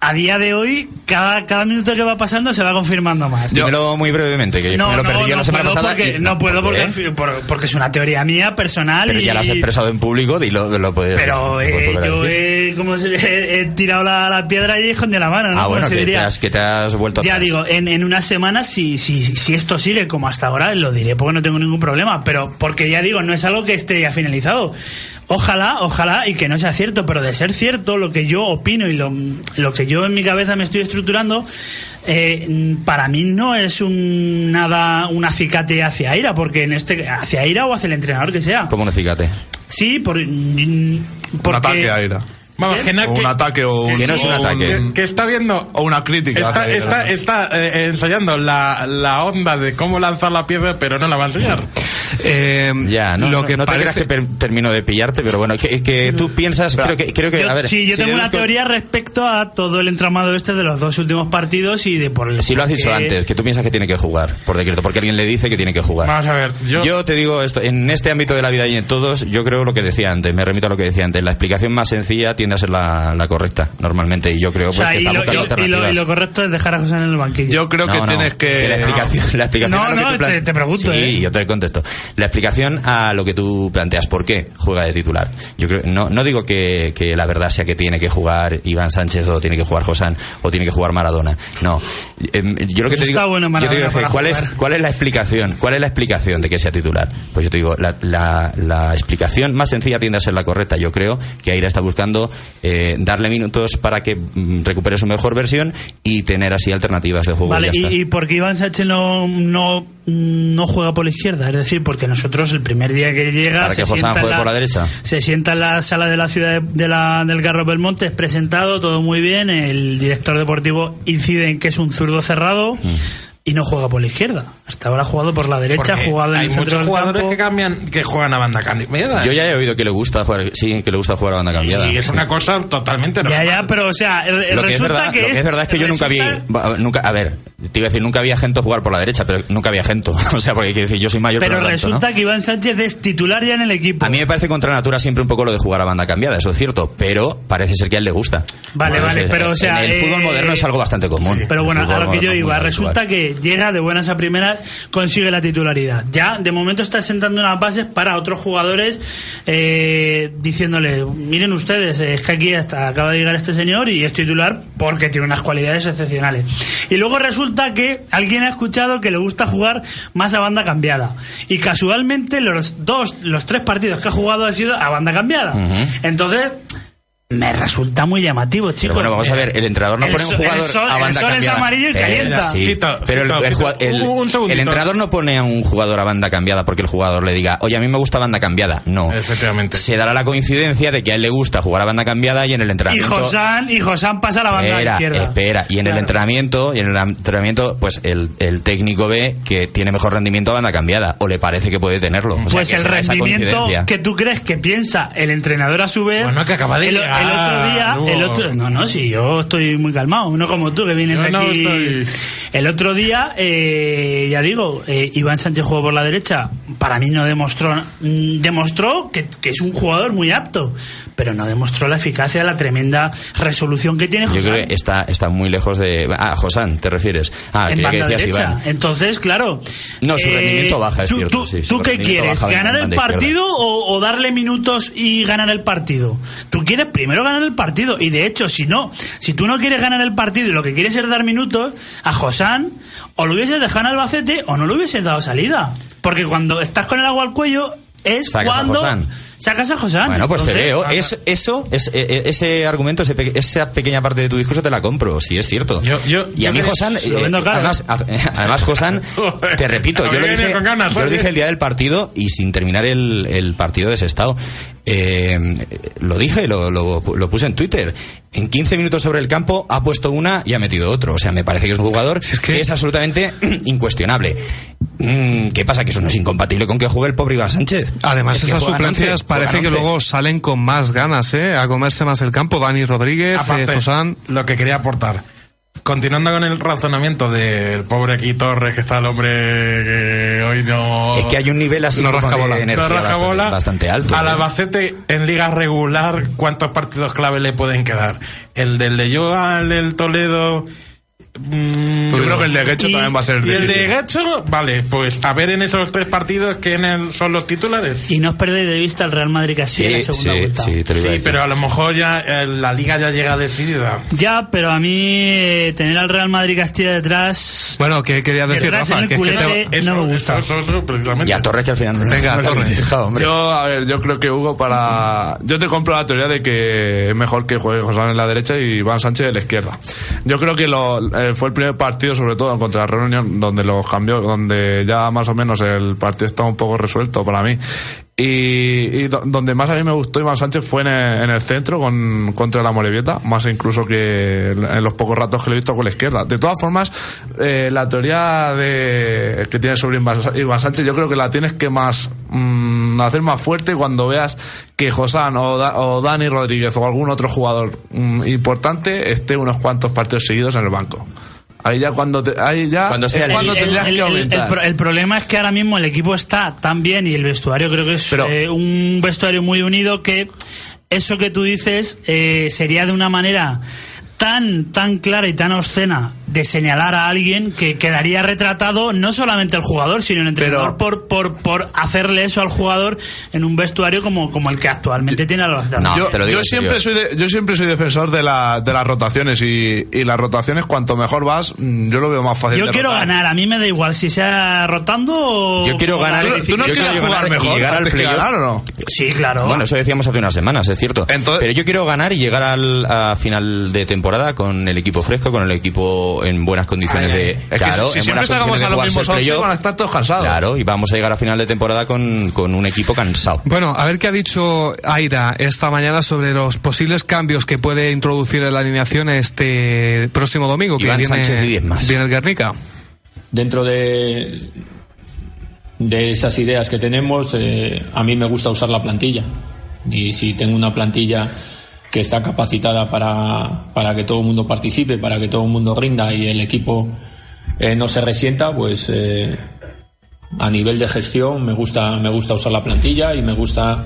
a día de hoy, cada, cada minuto que va pasando se va confirmando más. Dímelo muy brevemente, que me lo perdí yo la semana puedo pasada. porque, y- no puedo ¿por porque, porque es una teoría mía personal Pero y ya la has expresado en público y lo, lo puedes. pero eh, yo he, como he, he tirado la, la piedra y he escondido la mano, ¿no? Ah, bueno, que te, diría. has, que te has vuelto Ya atrás. digo, en, en unas semanas, si, si, si esto sigue como hasta ahora, lo diré porque no tengo ningún problema. Pero porque ya digo, no es algo que esté ya finalizado. Ojalá, ojalá, y que no sea cierto, pero de ser cierto, lo que yo opino y lo, lo que yo en mi cabeza me estoy estructurando, eh, para mí no es un nada un acicate hacia Ira, porque en este hacia Ira o hacia el entrenador que sea. Como un acicate. Sí, por, un porque ataque a Ira. Vamos, que, O un que- ataque o un, que no es un o ataque. que- que está viendo o una crítica. Está, hacia está, Ira. está eh, ensayando la, la onda de cómo lanzar la piedra, pero no la va a enseñar. Eh, Ya, no, lo no, que no te creas que per- termino de pillarte, pero bueno, que, que tú piensas, creo que, creo que, Yo- a ver. sí, yo si tengo una teoría respecto a todo el entramado este de los dos últimos partidos y de por el. Si lo has dicho antes, que tú piensas que tiene que jugar, por decreto, porque alguien le dice que tiene que jugar. Vamos a ver, yo, Yo te digo esto, en este ámbito de la vida y en todos, yo creo lo que decía antes, me remito a lo que decía antes, la explicación más sencilla tiende a ser la, la correcta, normalmente, y yo creo O pues, sea, que y, está lo, buscando y- y lo- y lo correcto es dejar a José en el banquillo. Yo creo que No, tienes que. la explicación, la explicación No, no, te pregunto, Sí, ¿eh? yo te contesto. La explicación a lo que tú planteas, ¿por qué juega de titular? Yo creo, no, no digo que, que la verdad sea que tiene que jugar Iván Sánchez o tiene que jugar Josán o tiene que jugar Maradona. No. Em, yo lo que te digo, bueno yo te digo ¿cuál es. ¿cuál es la explicación? ¿Cuál es la explicación de que sea titular? Pues yo te digo, la, la, la explicación más sencilla tiende a ser la correcta. Yo creo que Aira está buscando eh, darle minutos para que mm, recupere su mejor versión y tener así alternativas de juego. Vale, y, y por qué Iván Sánchez no, no, no juega por la izquierda? Es decir, porque nosotros el primer día que llega. Para se que sienta en juegue por la derecha. Se sienta en la sala de la ciudad de, de la, del Garro Belmonte, es presentado, todo muy bien. El director deportivo incide en que es un zurdo cerrado. Mm. Y no juega por la izquierda. Hasta ahora ha jugado por la derecha, ha jugado en hay el centro muchos del jugadores campo. que cambian que juegan a banda cambiada. Yo ya he oído que le gusta jugar, sí, que le gusta jugar a banda cambiada. y es una cosa totalmente Ya, normal. ya, pero o sea, lo que, es resulta verdad, que lo que es verdad es que yo nunca vi, resulta- nunca, a ver, te iba a decir, nunca había gente jugar por la derecha, pero nunca había gente. (laughs) O sea, porque quiero decir, yo soy mayor. Pero no tanto, ¿no? resulta que Iván Sánchez es titular ya en el equipo. A mí me parece contra natura siempre un poco lo de jugar a banda cambiada, eso es cierto, pero parece ser que a él le gusta. Vale, vale, es- pero, o sea, en el eh, fútbol moderno es algo bastante común. Pero bueno, a lo que yo iba, resulta que llega de buenas a primeras, consigue la titularidad. Ya, de momento está sentando unas bases para otros jugadores, eh, diciéndole, miren ustedes, es que aquí hasta acaba de llegar este señor y es titular porque tiene unas cualidades excepcionales. Y luego resulta que alguien ha escuchado que le gusta jugar más a banda cambiada. Y casualmente los dos, los tres partidos que ha jugado ha sido a banda cambiada. Entonces, me resulta muy llamativo, chicos. Pero bueno, vamos a ver, el entrenador no El pone un el jugador sol- a el banda sol es cambiada. amarillo y Eh, calienta. sí, Fito, pero el, Fito, el Fito, el- un- el entrenador no pone a un jugador a banda cambiada porque el jugador le diga, oye, a mí me gusta banda cambiada. No. Efectivamente. Se dará la coincidencia de que a él le gusta jugar a banda cambiada y en el Y entrenamiento. Josán, y Josán pasa a la banda Espera, izquierda. espera. Y en el entrenamiento, y en el entrenamiento, pues el, el técnico ve que tiene mejor rendimiento a banda cambiada, o le parece que puede tenerlo. O sea, Pues el rendimiento que tú crees que piensa el entrenador a su vez. Bueno, que acaba de el, otro día, el otro, no, no, sí, yo estoy muy calmado, no como tú que vienes Yo no aquí. estoy- El otro día, eh, ya digo, eh, Iván Sánchez jugó por la derecha. Para mí no demostró, mm, demostró que, que es un jugador muy apto, pero no demostró la eficacia, la tremenda resolución que tiene. Yo Josán. creo que está, está muy lejos de. Ah, Josán, ¿te refieres? Ah, en que banda decías derecha. Iván. Entonces, claro. No, su rendimiento baja, es ¿tú, cierto, ¿Tú, sí, su ¿tú qué quieres? ¿Ganar el partido o, o darle minutos y ganar el partido? Tú quieres primero ganar el partido. Y de hecho, si no, si tú no quieres ganar el partido y lo que quieres es dar minutos, a Josán o lo hubieses dejado en Albacete o no le hubieses dado salida. Porque cuando estás con el agua al cuello es Sacas cuando. Sacas a Josán. Bueno, pues te veo. Es, eso, es, eh, eh, ese argumento, ese pe- esa pequeña parte de tu discurso te la compro, sí, es cierto. Yo- yo- y a mí, Josán, eh, además, a- además, Josán, te repito, yo lo dije, con ganas, yo lo oye. dije el día del partido y sin terminar el, el partido de ese estado. Eh, lo dije, lo, lo, lo puse en Twitter. En 15 minutos sobre el campo ha puesto una y ha metido otro. O sea, me parece que es un jugador es que... que- es absolutamente (clears throat) incuestionable. Mm, ¿Qué pasa? Que eso no es incompatible con que juegue el pobre Iván Sánchez. Además, Es que esas suplencias 11, parece que 11. luego salen con más ganas, ¿eh? A comerse más el campo. Dani Rodríguez, Aparte, eh, Josán. lo que quería aportar. Continuando con el razonamiento del pobre aquí Torres, que está el hombre que hoy no. Es que hay un nivel así No como rasca de energía no rasca bastante, bola. bastante alto. Al ¿eh? Albacete en liga regular, ¿cuántos partidos clave le pueden quedar? El del de Yoga, el del Toledo. Mm, Yo creo que el de Guecho también va a ser Y el de. Guecho, vale, pues a ver en esos tres partidos quiénes son los titulares. Y no os perdéis de vista el Real Madrid que así en la Sí, segunda sí, vuelta. sí, te lo iba a Sí, pero a lo mejor ya eh, la liga ya llega decidida. Ya, pero a mí eh, tener al Real Madrid Castilla detrás. Bueno, ¿qué querías decir, Rafa? el Que es que te-. Eso, no me gusta. Eso, eso. Y a Torres que al final no Venga, (laughs) Torres. Yo, a ver, yo creo que Hugo para... Yo te compro la teoría de que es mejor que juegue José en la derecha y Iván Sánchez en la izquierda. Yo creo que lo, eh, fue el primer partido, sobre todo contra Reunión, donde los cambió, donde ya más o menos el partido estaba un poco resuelto para mí. Y, y do- donde más a mí me gustó Iván Sánchez fue en el, en el centro con, contra la Morevieta, más incluso que en los pocos ratos que lo he visto con la izquierda. De todas formas, eh, la teoría de, que tienes sobre Iván Sánchez, yo creo que la tienes que más mm, hacer más fuerte cuando veas que Josán o, Da- o Dani Rodríguez o algún otro jugador mm, importante esté unos cuantos partidos seguidos en el banco. Ahí ya cuando te, ahí ya Cuando sea es el- cuando El- tendrías el- que el- el aumentar. pro- el problema es que ahora mismo el equipo está tan bien y el vestuario creo que es Pero- eh, un vestuario muy unido que eso que tú dices eh, sería de una manera tan tan clara y tan obscena de señalar a alguien que quedaría retratado no solamente el jugador sino el entrenador por, por por hacerle eso al jugador en un vestuario como como el que actualmente tiene a los No, yo, te lo digo yo siempre soy de- yo siempre soy defensor de, la, de las rotaciones y, y las rotaciones cuanto mejor vas mm, yo lo veo más fácil yo de quiero rotar. ganar a mí me da igual si sea rotando o Yo quiero o ganar- ¿Tú, tú no Yo quieres jugar ganar y mejor llegar al que ganar o no? sí claro Bueno, eso decíamos hace unas semanas, es cierto. Entonces- Pero yo quiero ganar y llegar al, a final de temporada con el equipo fresco, con el equipo en buenas condiciones de. Es que claro, si, si siempre condiciones a los mismos el 11 playoff. van a estar todos cansados Claro, y vamos a llegar a final de temporada con, con un equipo cansado. Bueno, a ver qué ha dicho Aira esta mañana sobre los posibles cambios que puede introducir en la alineación este próximo domingo, que Iván viene, y diez más. viene el Guernica. dentro de, de esas ideas que tenemos, eh, a mí me gusta usar la plantilla. Y si tengo una plantilla que está capacitada para, para que todo el mundo participe, para que todo el mundo rinda y el equipo eh, no se resienta, pues eh, a nivel de gestión me gusta, me gusta usar la plantilla y me gusta,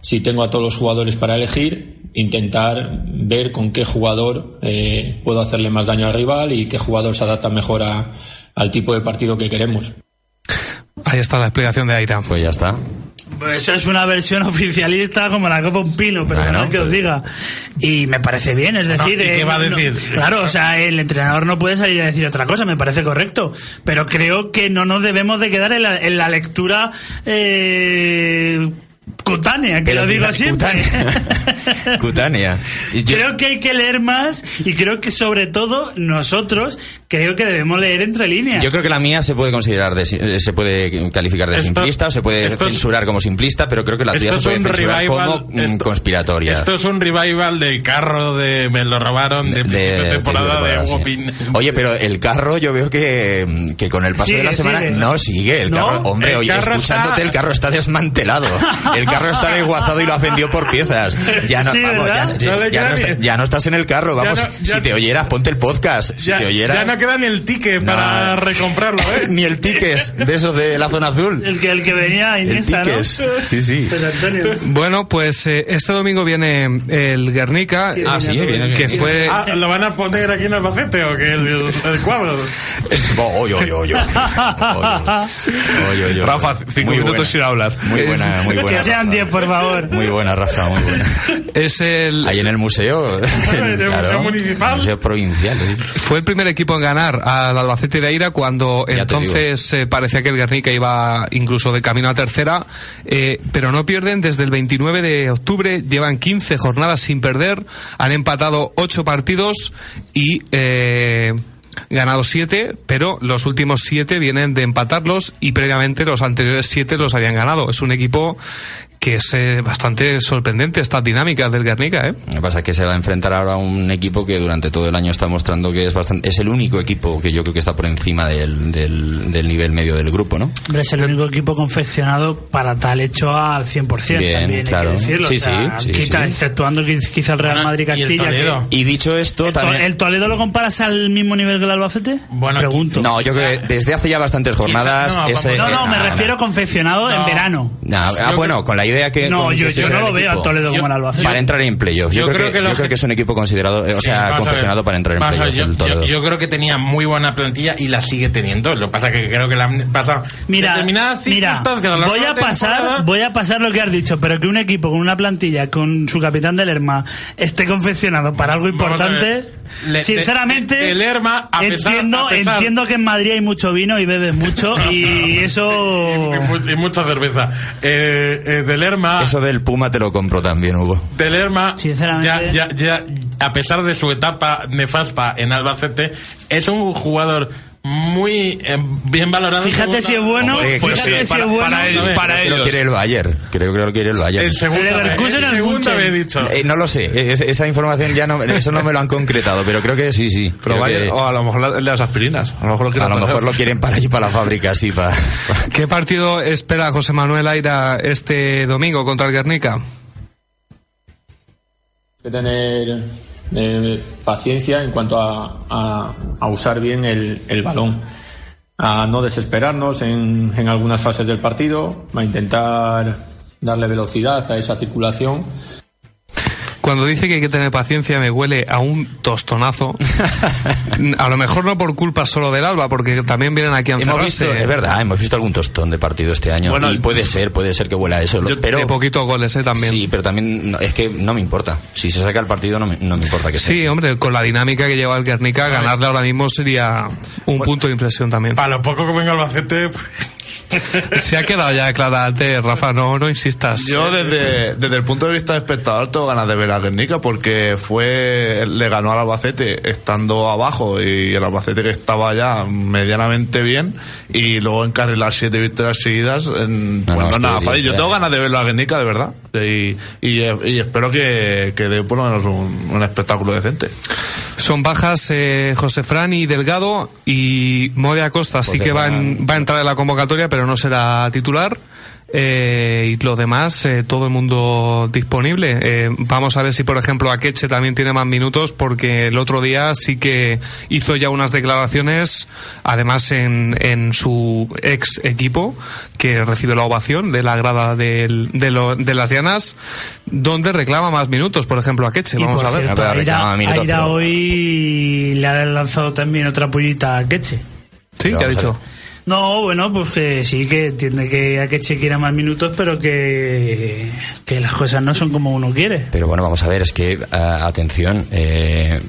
si tengo a todos los jugadores para elegir, intentar ver con qué jugador eh, puedo hacerle más daño al rival y qué jugador se adapta mejor a- al tipo de partido que queremos. Ahí está la explicación de Aira. Pues ya está. Pues eso es una versión (laughs) oficialista como la Copa Un Pino, pero Bueno, que os pues- diga. Y me parece bien, es decir. ¿y qué eh, va a no- decir? claro, o sea, el entrenador no puede salir a decir otra cosa, me parece correcto. Pero creo que no nos debemos de quedar en la, en la lectura eh, cutánea, que Pero lo digo siempre. Cutánea. (laughs) Cutánea. Yo- creo que hay que leer más y creo que sobre todo nosotros creo que debemos leer entre líneas. Yo creo que la mía se puede considerar, de, eh, se puede calificar de Esto- simplista o se puede esto es- censurar como simplista, pero creo que la tuya se puede censurar revival. como mm, esto- conspiratoria. Esto es un revival del carro de Me lo robaron de, de temporada de, temporada, sí. Hugo Pin- Oye, pero el carro yo veo que, que con el paso Sigue, de la semana sigue. no sigue. El ¿No? carro, hombre, El oye, carro escuchándote está- el carro está desmantelado. El carro está desguazado y lo has vendido por piezas. Ya no, Sí, vamos, ya, ya- No está- ya no estás en el carro. Ya Vamos, no- ya- si te oyeras, ponte el podcast. Si ya, te oyeras. No queda ni el ticket No. para recomprarlo, ¿eh? (laughs) Ni el tickets de esos de la zona azul. El que, el que venía El Iniesta, ¿no? tickets. Sí, sí. (laughs) Pues Antonio. Bueno, pues eh, este domingo viene el Guernica, Ah, sí, viene el que fue Ah, ¿Lo van a poner aquí en Albacete o que el, el, el cuadro? Oh, oye, oye, oye. Rafa, cinco Muy minutos buena. sin hablar. Muy buena, muy buena. Que sean Rafa. 10, por favor. Muy buena, Rafa, muy buena. es el Ahí en el museo. (laughs) en el museo municipal. Museo provincial. sí. Fue el primer equipo en ganar al Albacete de Aira cuando Ya entonces eh, parecía que el Guernica iba incluso de camino a tercera, eh, pero no pierden desde el 29 de octubre, llevan 15 jornadas sin perder, han empatado 8 partidos y eh, ganado 7, pero los últimos 7 vienen de empatarlos y previamente los anteriores 7 los habían ganado. Es un equipo que es eh, bastante sorprendente esta dinámica del Guernica, ¿eh? Lo que pasa es que se va a enfrentar ahora a un equipo que durante todo el año está mostrando que es bastante es el único equipo que yo creo que está por encima del, del, del nivel medio del grupo, ¿no? Es el único equipo confeccionado para tal hecho al 100%, Bien, también claro. hay que decirlo. Sí, o sea, sí, sí, quita- sí. Exceptuando quizá el Real Bueno, Madrid y Castilla. Toledo. que- Y dicho esto, ¿El, To- también... el Toledo lo comparas al mismo nivel que el Albacete? Bueno, Pregunto. No, yo creo que desde hace ya bastantes jornadas... no, ese- No, no, me refiero confeccionado en No. verano. No, ah, bueno, con la idea que... No, yo, no lo veo al. Toledo como el Albacete. Para entrar en playoff. Yo, Yo creo, creo que, que yo lo- creo que es un equipo considerado, eh, o Sí, sea, confeccionado para entrar en playoff. yo, yo- Toledo. yo creo que tenía muy buena plantilla y la sigue teniendo. Lo que pasa es que creo que la han pasado Mira, determinadas mira, voy a pasar, voy a pasar lo que has dicho, pero que un equipo con una plantilla con su capitán del Lerma esté confeccionado para algo Vamos a importante, ver. Le- sinceramente, de- de Lerma, a pesar- entiendo, a pesar- entiendo que en Madrid hay mucho vino y bebes mucho (laughs) y eso Y, mu- y mucha cerveza. Eh, eh, de Lerma, Eso del Puma te lo compro también, Hugo. de Lerma, Sinceramente. ya, ya, ya, a pesar de su etapa nefasta en Albacete, es un jugador muy eh, bien valorado. Fíjate si es bueno, Hombre, fíjate que si para- es bueno. para él- Para Creo que lo ellos. quiere el Bayern. Creo que lo quiere el Bayern. En segunda, El Leverkusen he dicho. Eh, no lo sé, es- esa información ya no, eso no me lo han concretado, pero creo que sí, sí. Pero vaya, que- o a lo mejor el las aspirinas. A lo mejor lo, a lo mejor lo quieren para allí, para la fábrica, sí, para... (laughs) ¿Qué partido espera José Manuel Aira este domingo contra el Guernica? que tener eh, paciencia en cuanto a, a- a usar bien el, el balón, a no desesperarnos en, en algunas fases del partido, a intentar darle velocidad a esa circulación. Cuando dice que hay que tener paciencia me huele a un tostonazo. (laughs) a lo mejor no por culpa solo del Alba, porque también vienen aquí a Hemos encerrarse. visto, es verdad, hemos visto algún tostón de partido este año. Bueno, y puede ser, puede ser que huela a eso. Yo- pero de poquitos goles, ¿eh? También. Sí, pero también no, es que no me importa. Si se saca el partido, no me, no me importa que sea. Sí, así. hombre, con la dinámica que lleva el Guernica, ganarle ahora mismo sería un punto de inflexión también. Para lo poco que venga Albacete, pues, (laughs) Se ha quedado ya clara antes, Rafa, no, no insistas. Yo desde, desde el punto de vista de espectador tengo ganas de ver a Guernica porque fue le ganó al Albacete estando abajo y el Albacete que estaba ya medianamente bien y luego encarrilar siete victorias seguidas en, No, pues no, no es nada fácil. Yo tengo ganas de verlo a Guernica de verdad y, y, y espero que, que dé por lo menos un, un espectáculo decente. Son bajas eh, José Fran y Delgado y Mode Acosta sí José que va, en- va a entrar en la convocatoria, pero no será titular. Eh, y lo demás, eh, todo el mundo disponible. Eh, vamos a ver si, por ejemplo, Akeche también tiene más minutos, porque el otro día sí que hizo ya unas declaraciones, además en, en su ex equipo, que recibe la ovación de la grada del- de, lo- de las Llanas, donde reclama más minutos, por ejemplo, Akeche. Y Vamos por a ver. cierto, pero Aira, reclama minutos, Aira pero- hoy le ha lanzado también otra pullita a Keche. Sí, que ha dicho. No, bueno, pues que sí, que entiende que Akeche quiera más minutos, pero que, que las cosas no son como uno quiere. Pero bueno, vamos a ver, es que, ah, atención, eh,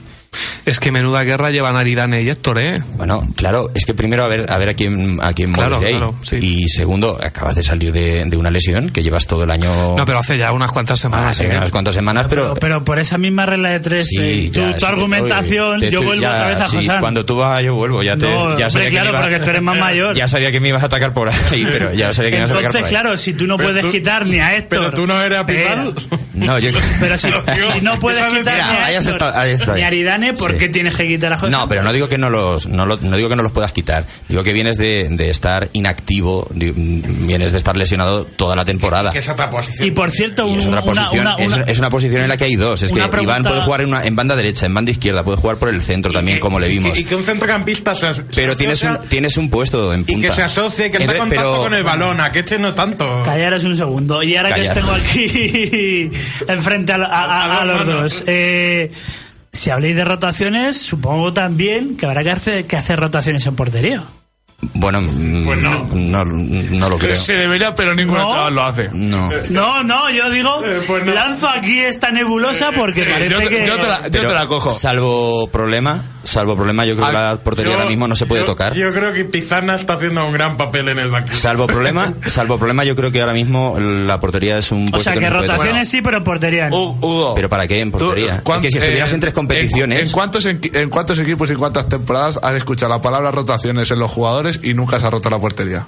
Es que menuda guerra llevan Aridane y Héctor, ¿eh? Bueno, claro, es que primero a ver a ver a quién a quién Claro, mueves de ahí. claro, sí. Y segundo, acabas de salir de, de una lesión que llevas todo el año No, pero hace ya unas cuantas semanas. hace ¿eh? unas cuantas semanas, pero, Pero, pero por esa misma regla de tres, Sí, eh, tu, ya, tu sí, argumentación, te- yo vuelvo ya, otra vez a sí, Josán. cuando tú vas, yo vuelvo. Ya, te, No, ya hombre, sabía que claro, porque tú eres más (laughs) mayor. Ya sabía que me ibas a atacar por ahí, (laughs) pero ya sabía que me ibas a atacar por Entonces, ahí. claro, si tú no Pero puedes tú- quitar ni a Héctor. pero tú no eres Apizal. Espera. No, yo Pero si, (laughs) si no puedes quitar a Héctor ni a Aridane, ¿por Sí. qué tienes que quitar a José? No, pero no digo que no los no, lo- no digo que no los puedas quitar. Digo que vienes de, de estar inactivo, vienes de estar lesionado toda la temporada. Que es otra posición. Y por cierto, Y un- es otra una, posición, una- es, una- es una posición en la que hay dos. Es que pregunta- Iván puede jugar en, una- en banda derecha, en banda izquierda, puede jugar por el centro también, que- como le y que- vimos. Y que, un centrocampista se as- se Pero tienes un, tienes un puesto en Y punta. que se asocie, que está en Entonces, contacto pero- con el balón. A que este no tanto. Callaros un segundo. Y ahora Callar. que os tengo aquí (laughs) enfrente a, a- a- a los dos. Eh, si habléis de rotaciones, supongo también que habrá que hacer, que hacer rotaciones en portería. Bueno, mm, Pues no. no, no lo (laughs) creo. Se debería, pero ningún No. lo hace. No. No, no, yo digo, Eh, pues no. lanzo aquí esta nebulosa porque Sí, parece yo, te- que... yo te la, yo Pero te la cojo. Salvo problema, salvo problema, yo creo que Ah, la portería Yo- ahora mismo no se puede yo- tocar. Yo creo que Pizarra está haciendo un gran papel en el banquillo. Salvo problema, (laughs) salvo problema, yo creo que ahora mismo la portería es un O sea, que no puede tocar. rotaciones sí, pero en portería no. Hugo. Pero ¿para qué en portería? Tú, ¿cuán- Es que si estuvieras eh, en tres competiciones- ¿En, en cuántos, en, en cuántos equipos y cuántas temporadas has escuchado la palabra rotaciones en los jugadores y nunca se ha roto la portería?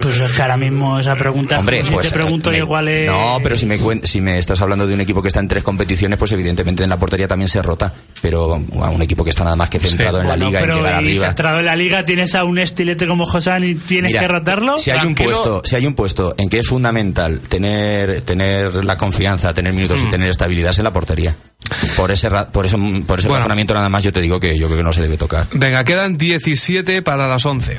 Pues es que ahora mismo esa pregunta, Hombre, si pues te pregunto me- igual es... No, pero si me, si me estás hablando de un equipo que está en tres competiciones, pues evidentemente en la portería también se rota. Pero a un equipo que está nada más que centrado en la liga, en pero llegar y arriba. centrado en la liga tienes a un estilete como Josán y tienes Mira, que rotarlo. Si hay un puesto, si hay un puesto en que es fundamental tener tener la confianza, tener minutos Mm. y tener estabilidad es en la portería. Por ese ra- por eso por ese Bueno. razonamiento nada más yo te digo que yo creo que no se debe tocar. Venga, quedan 17 para las 11.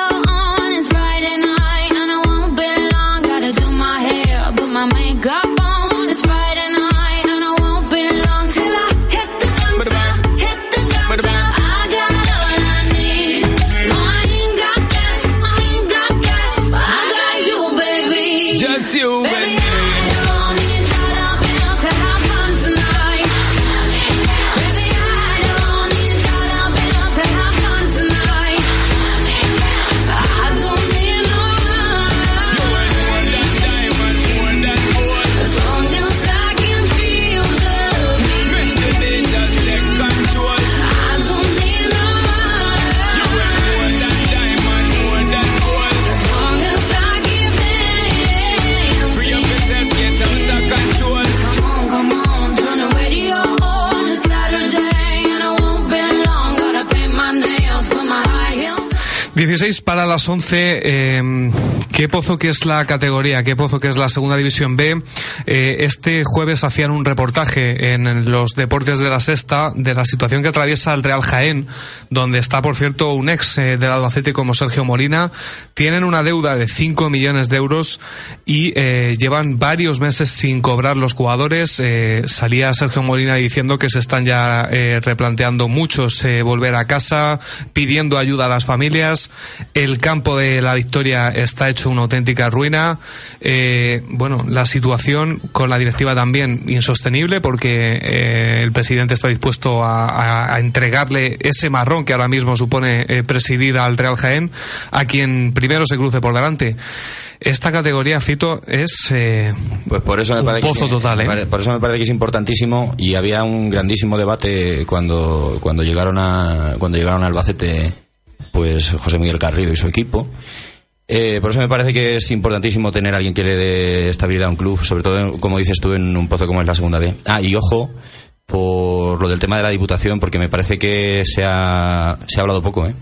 16 para las 11. Eh, ¿Qué pozo que es la categoría? ¿Qué pozo que es la segunda división B? Eh, este jueves hacían un reportaje en los deportes de la sexta de la situación que atraviesa el Real Jaén, donde está, por cierto, un ex eh, del Albacete como Sergio Molina. Tienen una deuda de 5 millones de euros y eh, llevan varios meses sin cobrar los jugadores. Salía Sergio Molina diciendo que se están ya replanteando muchos volver a casa, pidiendo ayuda a las familias. El campo de la victoria está hecho una auténtica ruina. Eh, bueno, la situación con la directiva también insostenible porque eh, el presidente está dispuesto a, a- a entregarle ese marrón que ahora mismo supone eh, presidir al Real Jaén a quien primero se cruce por delante. Esta categoría, Fito, es eh, Pues por eso me un parece pozo que, total, ¿eh? por eso me parece que es importantísimo y había un grandísimo debate cuando cuando llegaron a cuando llegaron a Albacete pues José Miguel Carrillo y su equipo Eh, por eso me parece que es importantísimo tener a alguien que le dé estabilidad a un club sobre todo como dices tú en un pozo como es la segunda B ah y ojo por lo del tema de la diputación porque me parece que se ha se ha hablado poco eh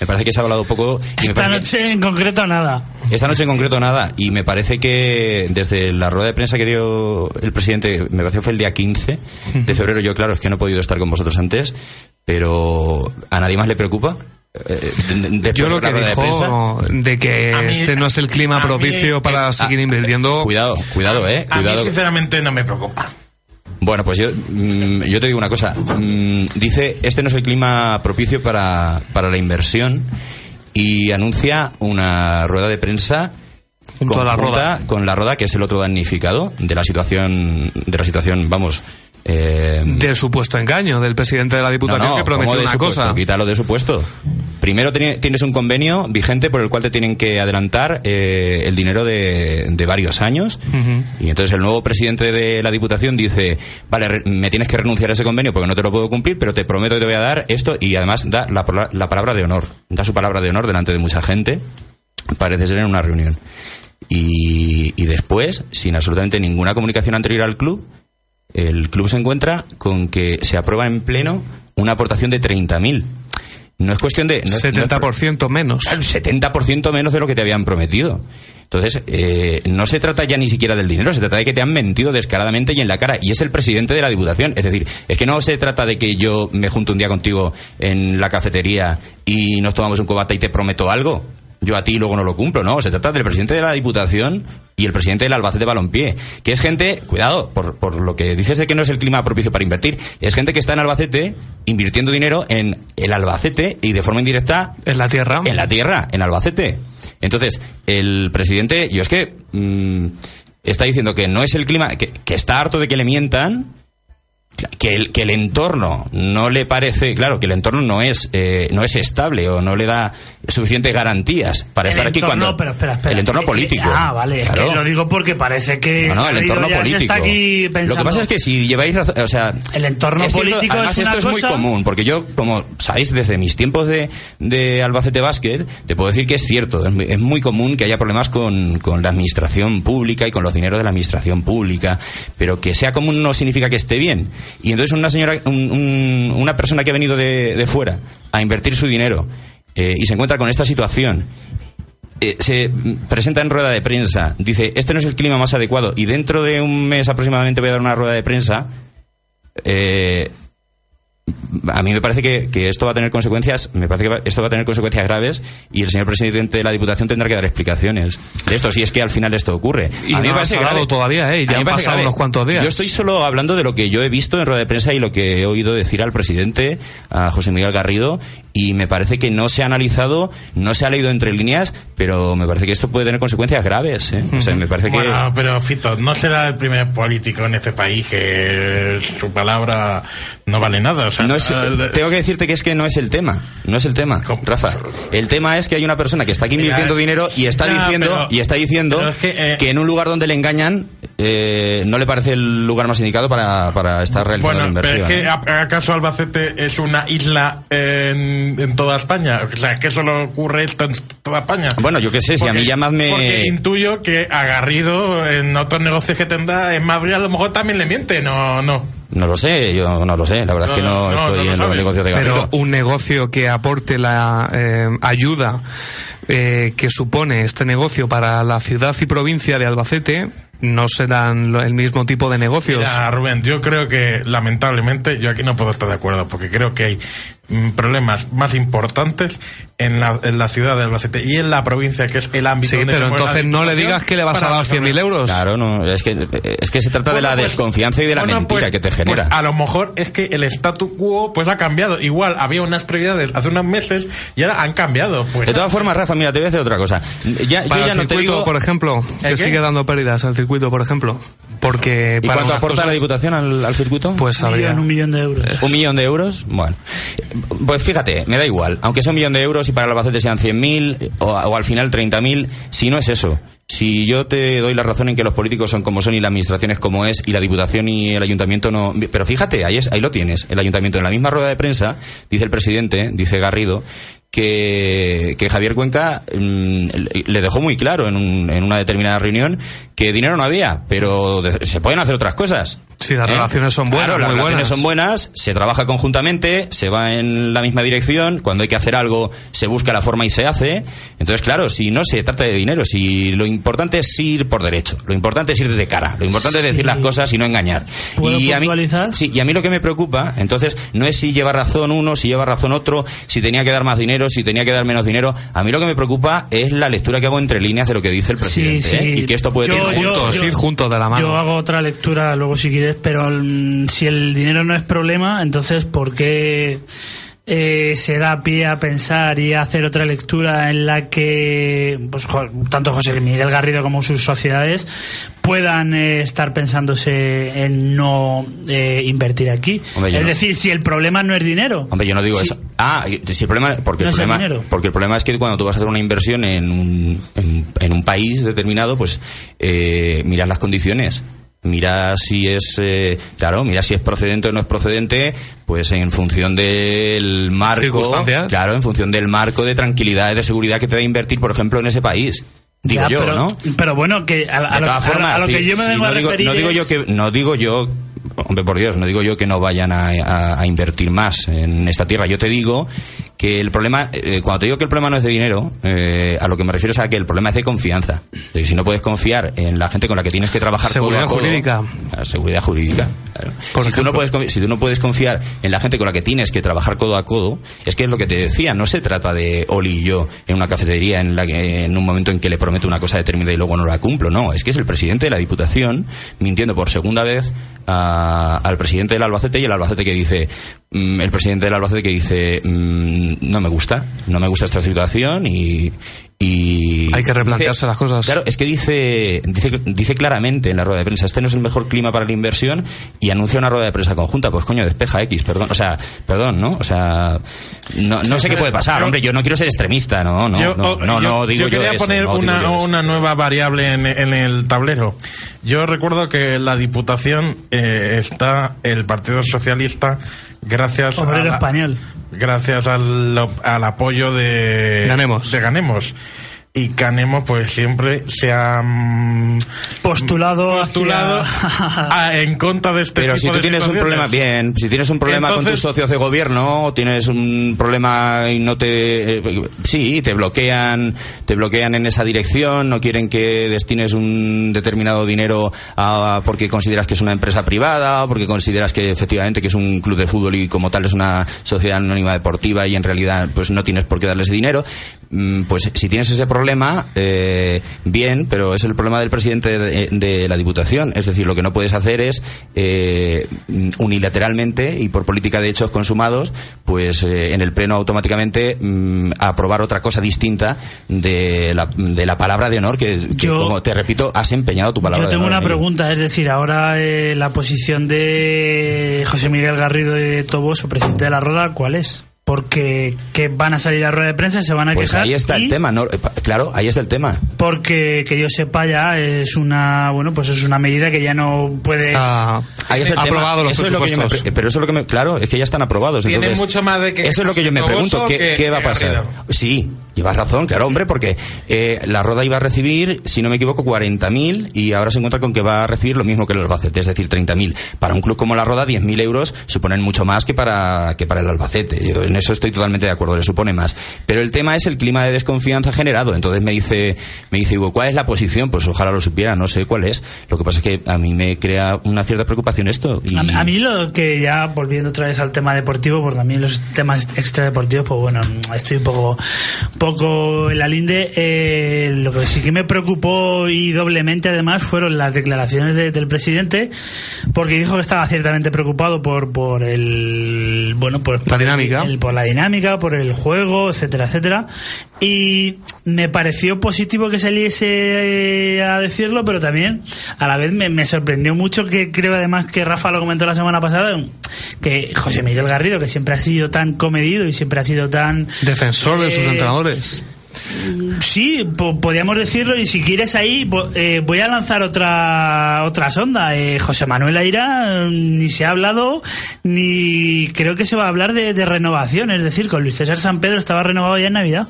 me parece que se ha hablado poco y Esta que- noche en concreto nada. esta noche en concreto nada, y me parece que desde la rueda de prensa que dio el presidente, me parece que fue el día 15 de (laughs) febrero, yo claro, es que no he podido estar con vosotros antes, pero ¿a nadie más le preocupa? Eh, de- de- Yo lo que de dijo de que mí- este no es el clima mí- propicio para Ah, seguir invirtiendo. Cuidado, cuidado, eh, A mí, sinceramente, no me preocupa. Bueno, pues yo, mm, yo te digo una cosa. Mm, dice, este no es el clima propicio para, para la inversión y anuncia una rueda de prensa Junto a la Roda. con la Roda, que es el otro damnificado de la situación, de la situación, vamos, eh, del supuesto engaño del presidente de la Diputación que prometió ¿cómo de una supuesto? cosa. Quítalo de supuesto. Primero tienes un convenio vigente por el cual te tienen que adelantar eh, el dinero de, de varios años. Y entonces el nuevo presidente de la Diputación dice, vale, me tienes que renunciar a ese convenio porque no te lo puedo cumplir, pero te prometo que te voy a dar esto y además da la, la palabra de honor. Da su palabra de honor delante de mucha gente. Parece ser en una reunión. Y, y después, sin absolutamente ninguna comunicación anterior al club, el club se encuentra con que se aprueba en pleno una aportación de 30.000. No es cuestión de... No es- no es- 70% menos. Claro, 70% menos de lo que te habían prometido. Entonces, eh, no se trata ya ni siquiera del dinero, se trata de que te han mentido descaradamente y en la cara. Y es el presidente de la Diputación. Es decir, es que no se trata de que yo me junte un día contigo en la cafetería y nos tomamos un cobata y te prometo algo. Yo a ti luego no lo cumplo, no. Se trata del presidente de la Diputación y el presidente del Albacete Balompié. Que es gente, cuidado, por, por lo que dices de que no es el clima propicio para invertir, es gente que está en Albacete invirtiendo dinero en el Albacete y de forma indirecta En la tierra. en la tierra, en Albacete. Entonces, el presidente, yo es que mm, está diciendo que no es el clima, que, que está harto de que le mientan, que el, que el entorno no le parece, claro, que el entorno no es eh, no es estable o no le da suficientes garantías para El estar aquí cuando pero espera, espera. el entorno Eh, político. Ah, vale, es Claro. que lo digo porque parece que No, no, el entorno político. está aquí Lo que pasa es que si lleváis razón, o sea, El entorno es esto- político además, es una esto es muy común, porque yo, como sabéis, desde mis tiempos de, de Albacete Basket, te puedo decir que es cierto, es muy, es muy común que haya problemas con, con la administración pública y con los dineros de la administración pública, pero que sea común no significa que esté bien. Y entonces una señora, un- un- una persona que ha venido de, de fuera a invertir su dinero eh, y se encuentra con esta situación eh, se presenta en rueda de prensa, dice, este no es el clima más adecuado, y dentro de un mes aproximadamente voy a dar una rueda de prensa, eh, a mí me parece que, que esto va a tener consecuencias, me parece que va- esto va a tener consecuencias graves y el señor presidente de la Diputación tendrá que dar explicaciones de esto, si es que al final esto ocurre. Y a mí no me parece grave. todavía, ¿eh? Ya han pasado grave. unos cuantos días. Yo estoy solo hablando de lo que yo he visto en rueda de prensa y lo que he oído decir al presidente, a José Miguel Garrido, y me parece que no se ha analizado, no se ha leído entre líneas, pero me parece que esto puede tener consecuencias graves. ¿eh? O sea, me parece que... Bueno, pero Fito, no será el primer político en este país que su palabra no vale nada. O sea, No es- el- tengo que decirte que es que no es el tema, no es el tema, Rafa. El tema es que hay una persona que está aquí Mira, invirtiendo dinero y está diciendo pero- y está diciendo es que, que, eh, en un lugar donde le engañan eh, no le parece el lugar más indicado para, para estar realizando la Bueno, pero inversión. es que ¿eh? ¿a- ¿acaso Albacete es una isla en, en toda España? O sea, es que solo ocurre esto en toda España. Bueno, yo qué sé, si a mí llamadme- Porque intuyo que a Garrido en otros negocios que tendrá en Madrid a lo mejor también le miente, no, no. No lo sé, yo no lo sé, la verdad es que no, estoy no lo en los negocios de Pero Garrido. un negocio que aporte la eh, ayuda eh, que supone este negocio para la ciudad y provincia de Albacete no serán el mismo tipo de negocios. Mira, Rubén, yo creo que lamentablemente yo aquí no puedo estar de acuerdo porque creo que hay mm, problemas más importantes en la, en la ciudad de Albacete y en la provincia, que es el ámbito Sí, donde se pero entonces no le digas que le vas a dar 100.000 euros. Claro, no, es que, es que se trata de la pues- desconfianza y de la bueno, mentira pues- que te genera. pues a lo mejor es que el statu quo pues ha cambiado. Igual había unas prioridades hace unos meses y ahora han cambiado. Pues de todas formas, Rafa, mira, te voy a decir otra cosa. Ya, yo ya el no te circuito, digo... por ejemplo, que qué? sigue dando pérdidas al circuito, por ejemplo. Porque ¿Y para cuánto aporta la Diputación al, al circuito? Pues habría. un millón de euros. ¿Un millón de euros? Bueno. Pues fíjate, me da igual. Aunque sea un millón de euros y para Albacete sean 100.000 o, o al final 30.000, si no es eso. Si yo te doy la razón en que los políticos son como son y la administración es como es y la Diputación y el Ayuntamiento no... Pero fíjate, ahí, es, ahí lo tienes, el Ayuntamiento. En la misma rueda de prensa, dice el presidente, dice Garrido, que, que Javier Cuenca mm, le dejó muy claro en, un- en una determinada reunión que dinero no había, pero de- se pueden hacer otras cosas. Sí, las ¿Eh? relaciones son buenas, Claro, las muy relaciones buenas. son buenas, se trabaja conjuntamente, se va en la misma dirección, cuando hay que hacer algo se busca la forma y se hace. Entonces, claro, si no se trata de dinero, si lo importante es ir por derecho, lo importante es ir de cara, lo importante es decir las cosas y no engañar. ¿Puedo y a mí, sí, y a mí lo que me preocupa, entonces, no es si lleva razón uno, si lleva razón otro, si tenía que dar más dinero, si tenía que dar menos dinero. A mí lo que me preocupa es la lectura que hago entre líneas de lo que dice el presidente Sí, sí. ¿eh? y que esto puede Yo- yo- juntos, yo- ir juntos de la mano. Yo hago otra lectura luego si quieres, pero mm, si el dinero no es problema, entonces ¿por qué eh, se da pie a pensar y a hacer otra lectura en la que pues, tanto José Miguel Garrido como sus sociedades puedan eh, estar pensándose en no eh, invertir aquí? Hombre, es no- decir, si el problema no es dinero. Hombre, yo no digo Sí. eso. Ah, si el problema, porque No el problema, porque el problema es que cuando tú vas a hacer una inversión en un, en, en un país determinado, pues eh, miras las condiciones. Mira si es, eh, claro, mira si es procedente o no es procedente, pues en función del marco, claro, en función del marco de tranquilidad y de seguridad que te da invertir, por ejemplo, en ese país. Digo Ya, yo, pero, ¿no? pero bueno, que a, lo, todas a lo- formas, a lo que yo me vengo no a digo, referir no digo yo que no digo yo hombre por Dios no digo yo que no vayan a, a- a invertir más en esta tierra. Yo te digo que el problema eh, cuando te digo que el problema no es de dinero eh, a lo que me refiero es a que el problema es de confianza. Si no puedes confiar en la gente con la que tienes que trabajar Seguridad codo a codo, jurídica. la seguridad jurídica si tú no puedes si tú no puedes confiar en la gente con la que tienes que trabajar codo a codo es que es lo que te decía no se trata de Oli y yo en una cafetería en la que en un momento en que le prometo una cosa determinada y luego no la cumplo. No es que es el presidente de la Diputación mintiendo por segunda vez a- al presidente del Albacete y el Albacete que dice mm, el presidente del Albacete que dice mm, no me gusta no me gusta esta situación y y Hay que replantearse dice- las cosas. Claro, es que dice, dice, dice claramente en la rueda de prensa, este no es el mejor clima para la inversión y anuncia una rueda de prensa conjunta. Pues coño, despeja X, perdón. O sea, perdón, ¿no? O sea, no, no sé qué puede pasar. Hombre, yo no quiero ser extremista, no, no, yo, no, oh, no, no yo- digo yo, quería eso, poner no una, yo una nueva variable en, en el tablero. Yo recuerdo que la Diputación eh, está el Partido Socialista gracias Obrero a la- español. gracias al, al apoyo de Ganemos. de Ganemos y Ganemos pues siempre se ha mm, Postulado, postulado hacia- a- (laughs) en contra de este Pero tipo si tú de tienes un problema, bien, si tienes un problema con tus socios de gobierno, o tienes un problema y no te, eh, sí, te bloquean, te bloquean en esa dirección, no quieren que destines un determinado dinero a, porque consideras que es una empresa privada, o porque consideras que efectivamente que es un club de fútbol y como tal es una sociedad anónima deportiva y en realidad pues no tienes por qué darles dinero, mm, pues si tienes ese problema, eh, bien, pero es el problema del presidente de, de la Diputación. Es decir, lo que no puedes hacer es eh, unilateralmente y por política de hechos consumados, pues eh, en el Pleno automáticamente mm, aprobar otra cosa distinta de la, de la palabra de honor que, que, Yo- como te repito, has empeñado tu palabra Yo de tengo honor. una pregunta, es decir, ahora la posición de José Miguel Garrido de Toboso, presidente de la Roda, ¿cuál es? Porque que van a salir a rueda de prensa, se van a Pues quejar. ahí está y el tema, ¿no? Eh, Claro, ahí está el tema. Porque que yo sepa ya es una, bueno, pues es una medida que ya no puede. Está Ahí está el tema. aprobado los Eso es lo que yo me presupuestos. pre- pero eso es lo que me, claro, es que ya están aprobados. Tiene entonces, mucho más de que Eso es lo que yo me pregunto, ¿qué, que- qué va a pasar? Garrido. Sí, llevas razón, claro, hombre, porque eh, la Roda iba a recibir, si no me equivoco, 40.000 y ahora se encuentra con que va a recibir lo mismo que el Albacete, es decir, 30.000. Para un club como la Roda, 10.000 euros suponen mucho más que para que para el Albacete. Yo en en eso estoy totalmente de acuerdo, le supone más. Pero el tema es el clima de desconfianza generado. Entonces me dice, me dice Hugo, ¿cuál es la posición? Pues ojalá lo supiera, no sé cuál es. Lo que pasa es que a mí me crea una cierta preocupación esto. y- A, a mí lo que ya volviendo otra vez al tema deportivo, porque también los temas extradeportivos, pues bueno, estoy un poco, poco en la linde. Eh, lo que sí que me preocupó y doblemente además fueron las declaraciones de- del presidente, porque dijo que estaba ciertamente preocupado por, por el, bueno, por La dinámica. el- por la dinámica, por el juego, etcétera, etcétera. Y me pareció positivo que saliese eh, a decirlo, pero también a la vez me, me sorprendió mucho que creo además que Rafa lo comentó la semana pasada, que José Miguel Garrido, que siempre ha sido tan comedido y siempre ha sido tan... Defensor de sus Eh, entrenadores. Sí, po- podríamos decirlo y si quieres ahí eh, voy a lanzar otra otra sonda. Eh, José Manuel Aira eh, ni se ha hablado ni creo que se va a hablar de, de renovación, es decir, con Luis César San Pedro estaba renovado ya en Navidad.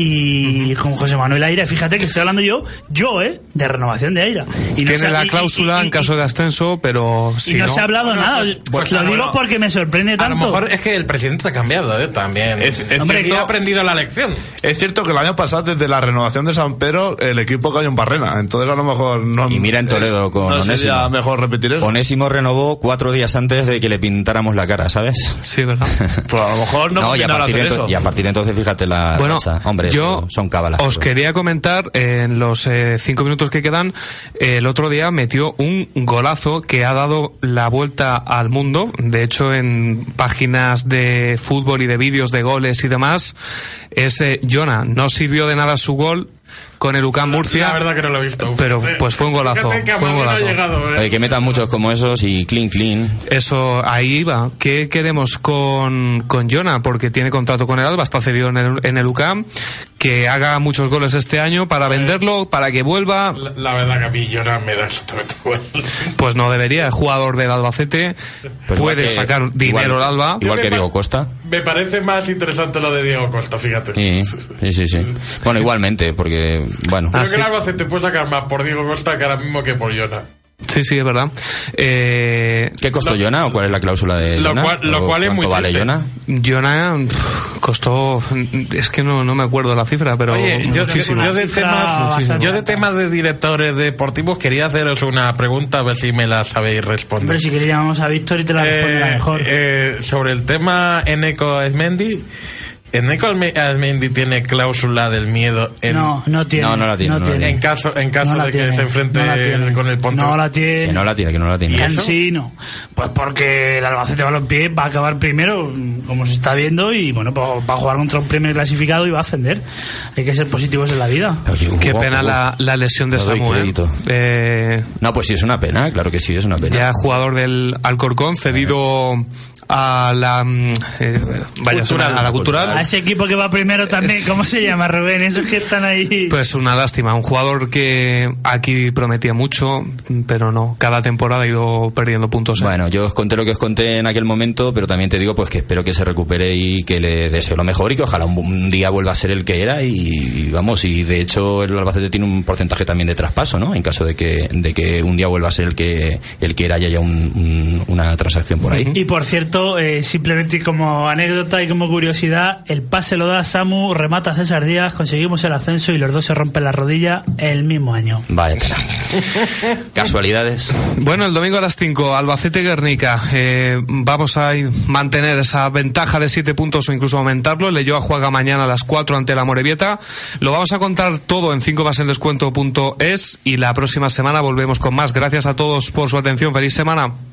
Y con José Manuel Aira, fíjate que estoy hablando yo, yo, ¿eh? De renovación de Aira. Y no Tiene se- la y- y- cláusula y- en caso de ascenso, pero y si no, se ha hablado Bueno, nada. pues- pues lo a lo digo porque me sorprende A lo tanto. mejor es que el presidente ha cambiado, ¿eh? También. Es- es Hombre, cierto- que ha aprendido la lección. Es cierto que el año pasado, desde la renovación de San Pedro, el equipo cayó en Barrena. Entonces, a lo mejor no. Y mira en Toledo es- con no sería Onésimo. mejor repetir eso. Onésimo renovó cuatro días antes de que le pintáramos la cara, ¿sabes? Sí, ¿verdad? (laughs) Pues a lo mejor no, y, a partir de eso. y a partir de entonces, fíjate la Bueno, racha. Hombre, yo eso son cábalas. os quería comentar en los eh, cinco minutos que quedan. el otro día metió un golazo que ha dado la vuelta al mundo. De hecho, en páginas de fútbol y de vídeos de goles y demás, es eh, Jonah. No sirvió de nada su gol con el UCAM Murcia. La verdad que no lo he visto. Pero pues fue un golazo. Que Fue un Madrid no golazo. llegado, ¿eh? Oye, que metan muchos como esos y clean, clean. Eso, ahí iba. ¿Qué queremos con, con Jonah? Porque tiene contrato con el Alba, está cedido en el, en el UCAM. Que haga muchos goles este año para venderlo, para que vuelva. La, la verdad que a mí Llora me da exactamente igual. Pues no debería. El jugador del Albacete Pues puede que- sacar dinero igual- al Alba. Igual que Diego Costa. Me parece más interesante lo de Diego Costa, fíjate. Sí, sí, sí, sí. Bueno, igualmente, porque, bueno. Creo Ah, que sí. el Albacete puede sacar más por Diego Costa que ahora mismo que por Llora. Sí, sí, es verdad. Eh, ¿Qué costó Jonah o cuál es la cláusula de Lo Jonah? cual- lo ¿O cual es muy vale. Jonah? Jonah pff, costó. Es que no, no me acuerdo la cifra, pero. Oye, yo, yo de temas, yo de temas de directores deportivos quería haceros una pregunta a ver si me la sabéis responder. Hombre, si quieres llamamos a Víctor y te la responderá Eh, mejor. eh, sobre el tema Eneco Esmendi, ¿Eneco Alme- Asmendi tiene cláusula del miedo en, no, no tiene. No, no la tiene, no en caso, en caso No de que se enfrente con el Ponte? No la tiene. Que no la tiene, que no la tiene. ¿Y En eso? sí, no. Pues porque el Albacete Balompié va a acabar primero, como se está viendo, y bueno, pues va a jugar contra un primer clasificado y va a ascender. Hay que ser positivos en la vida. Qué pena la, la lesión de Te doy Samu. ¿eh? Eh, No, pues sí, es una pena, claro que sí, es una pena. ya jugador del Alcorcón, cedido a la. mm, eh, vaya, Cultural. a la cultural. A ese equipo que va primero también, ¿cómo se llama, Rubén? Esos que están ahí. Pues una lástima, un jugador que aquí prometía mucho, pero no, cada temporada ha ido perdiendo puntos. ¿eh? Bueno, yo os conté lo que os conté en aquel momento, pero también te digo pues que espero que se recupere y que le deseo lo mejor y que ojalá un, un día vuelva a ser el que era y, y vamos, y de hecho el Albacete tiene un porcentaje también de traspaso, ¿no? En caso de que, de que un día vuelva a ser el que, el que era y haya un- un- una transacción por ahí. Y por cierto, eh, simplemente como anécdota y como curiosidad, el pase lo da Samu, remata César Díaz, conseguimos el ascenso y los dos se rompen la rodilla el mismo año. Vaya pena. (laughs) Casualidades. Bueno, el domingo a las 5, Albacete-Guernica. Eh, vamos a mantener esa ventaja de 7 puntos o incluso aumentarlo. Leyoa juega mañana a las 4 ante la Morevieta. Lo vamos a contar todo en 5 más el descuento.es y la próxima semana volvemos con más. Gracias a todos por su atención. Feliz semana.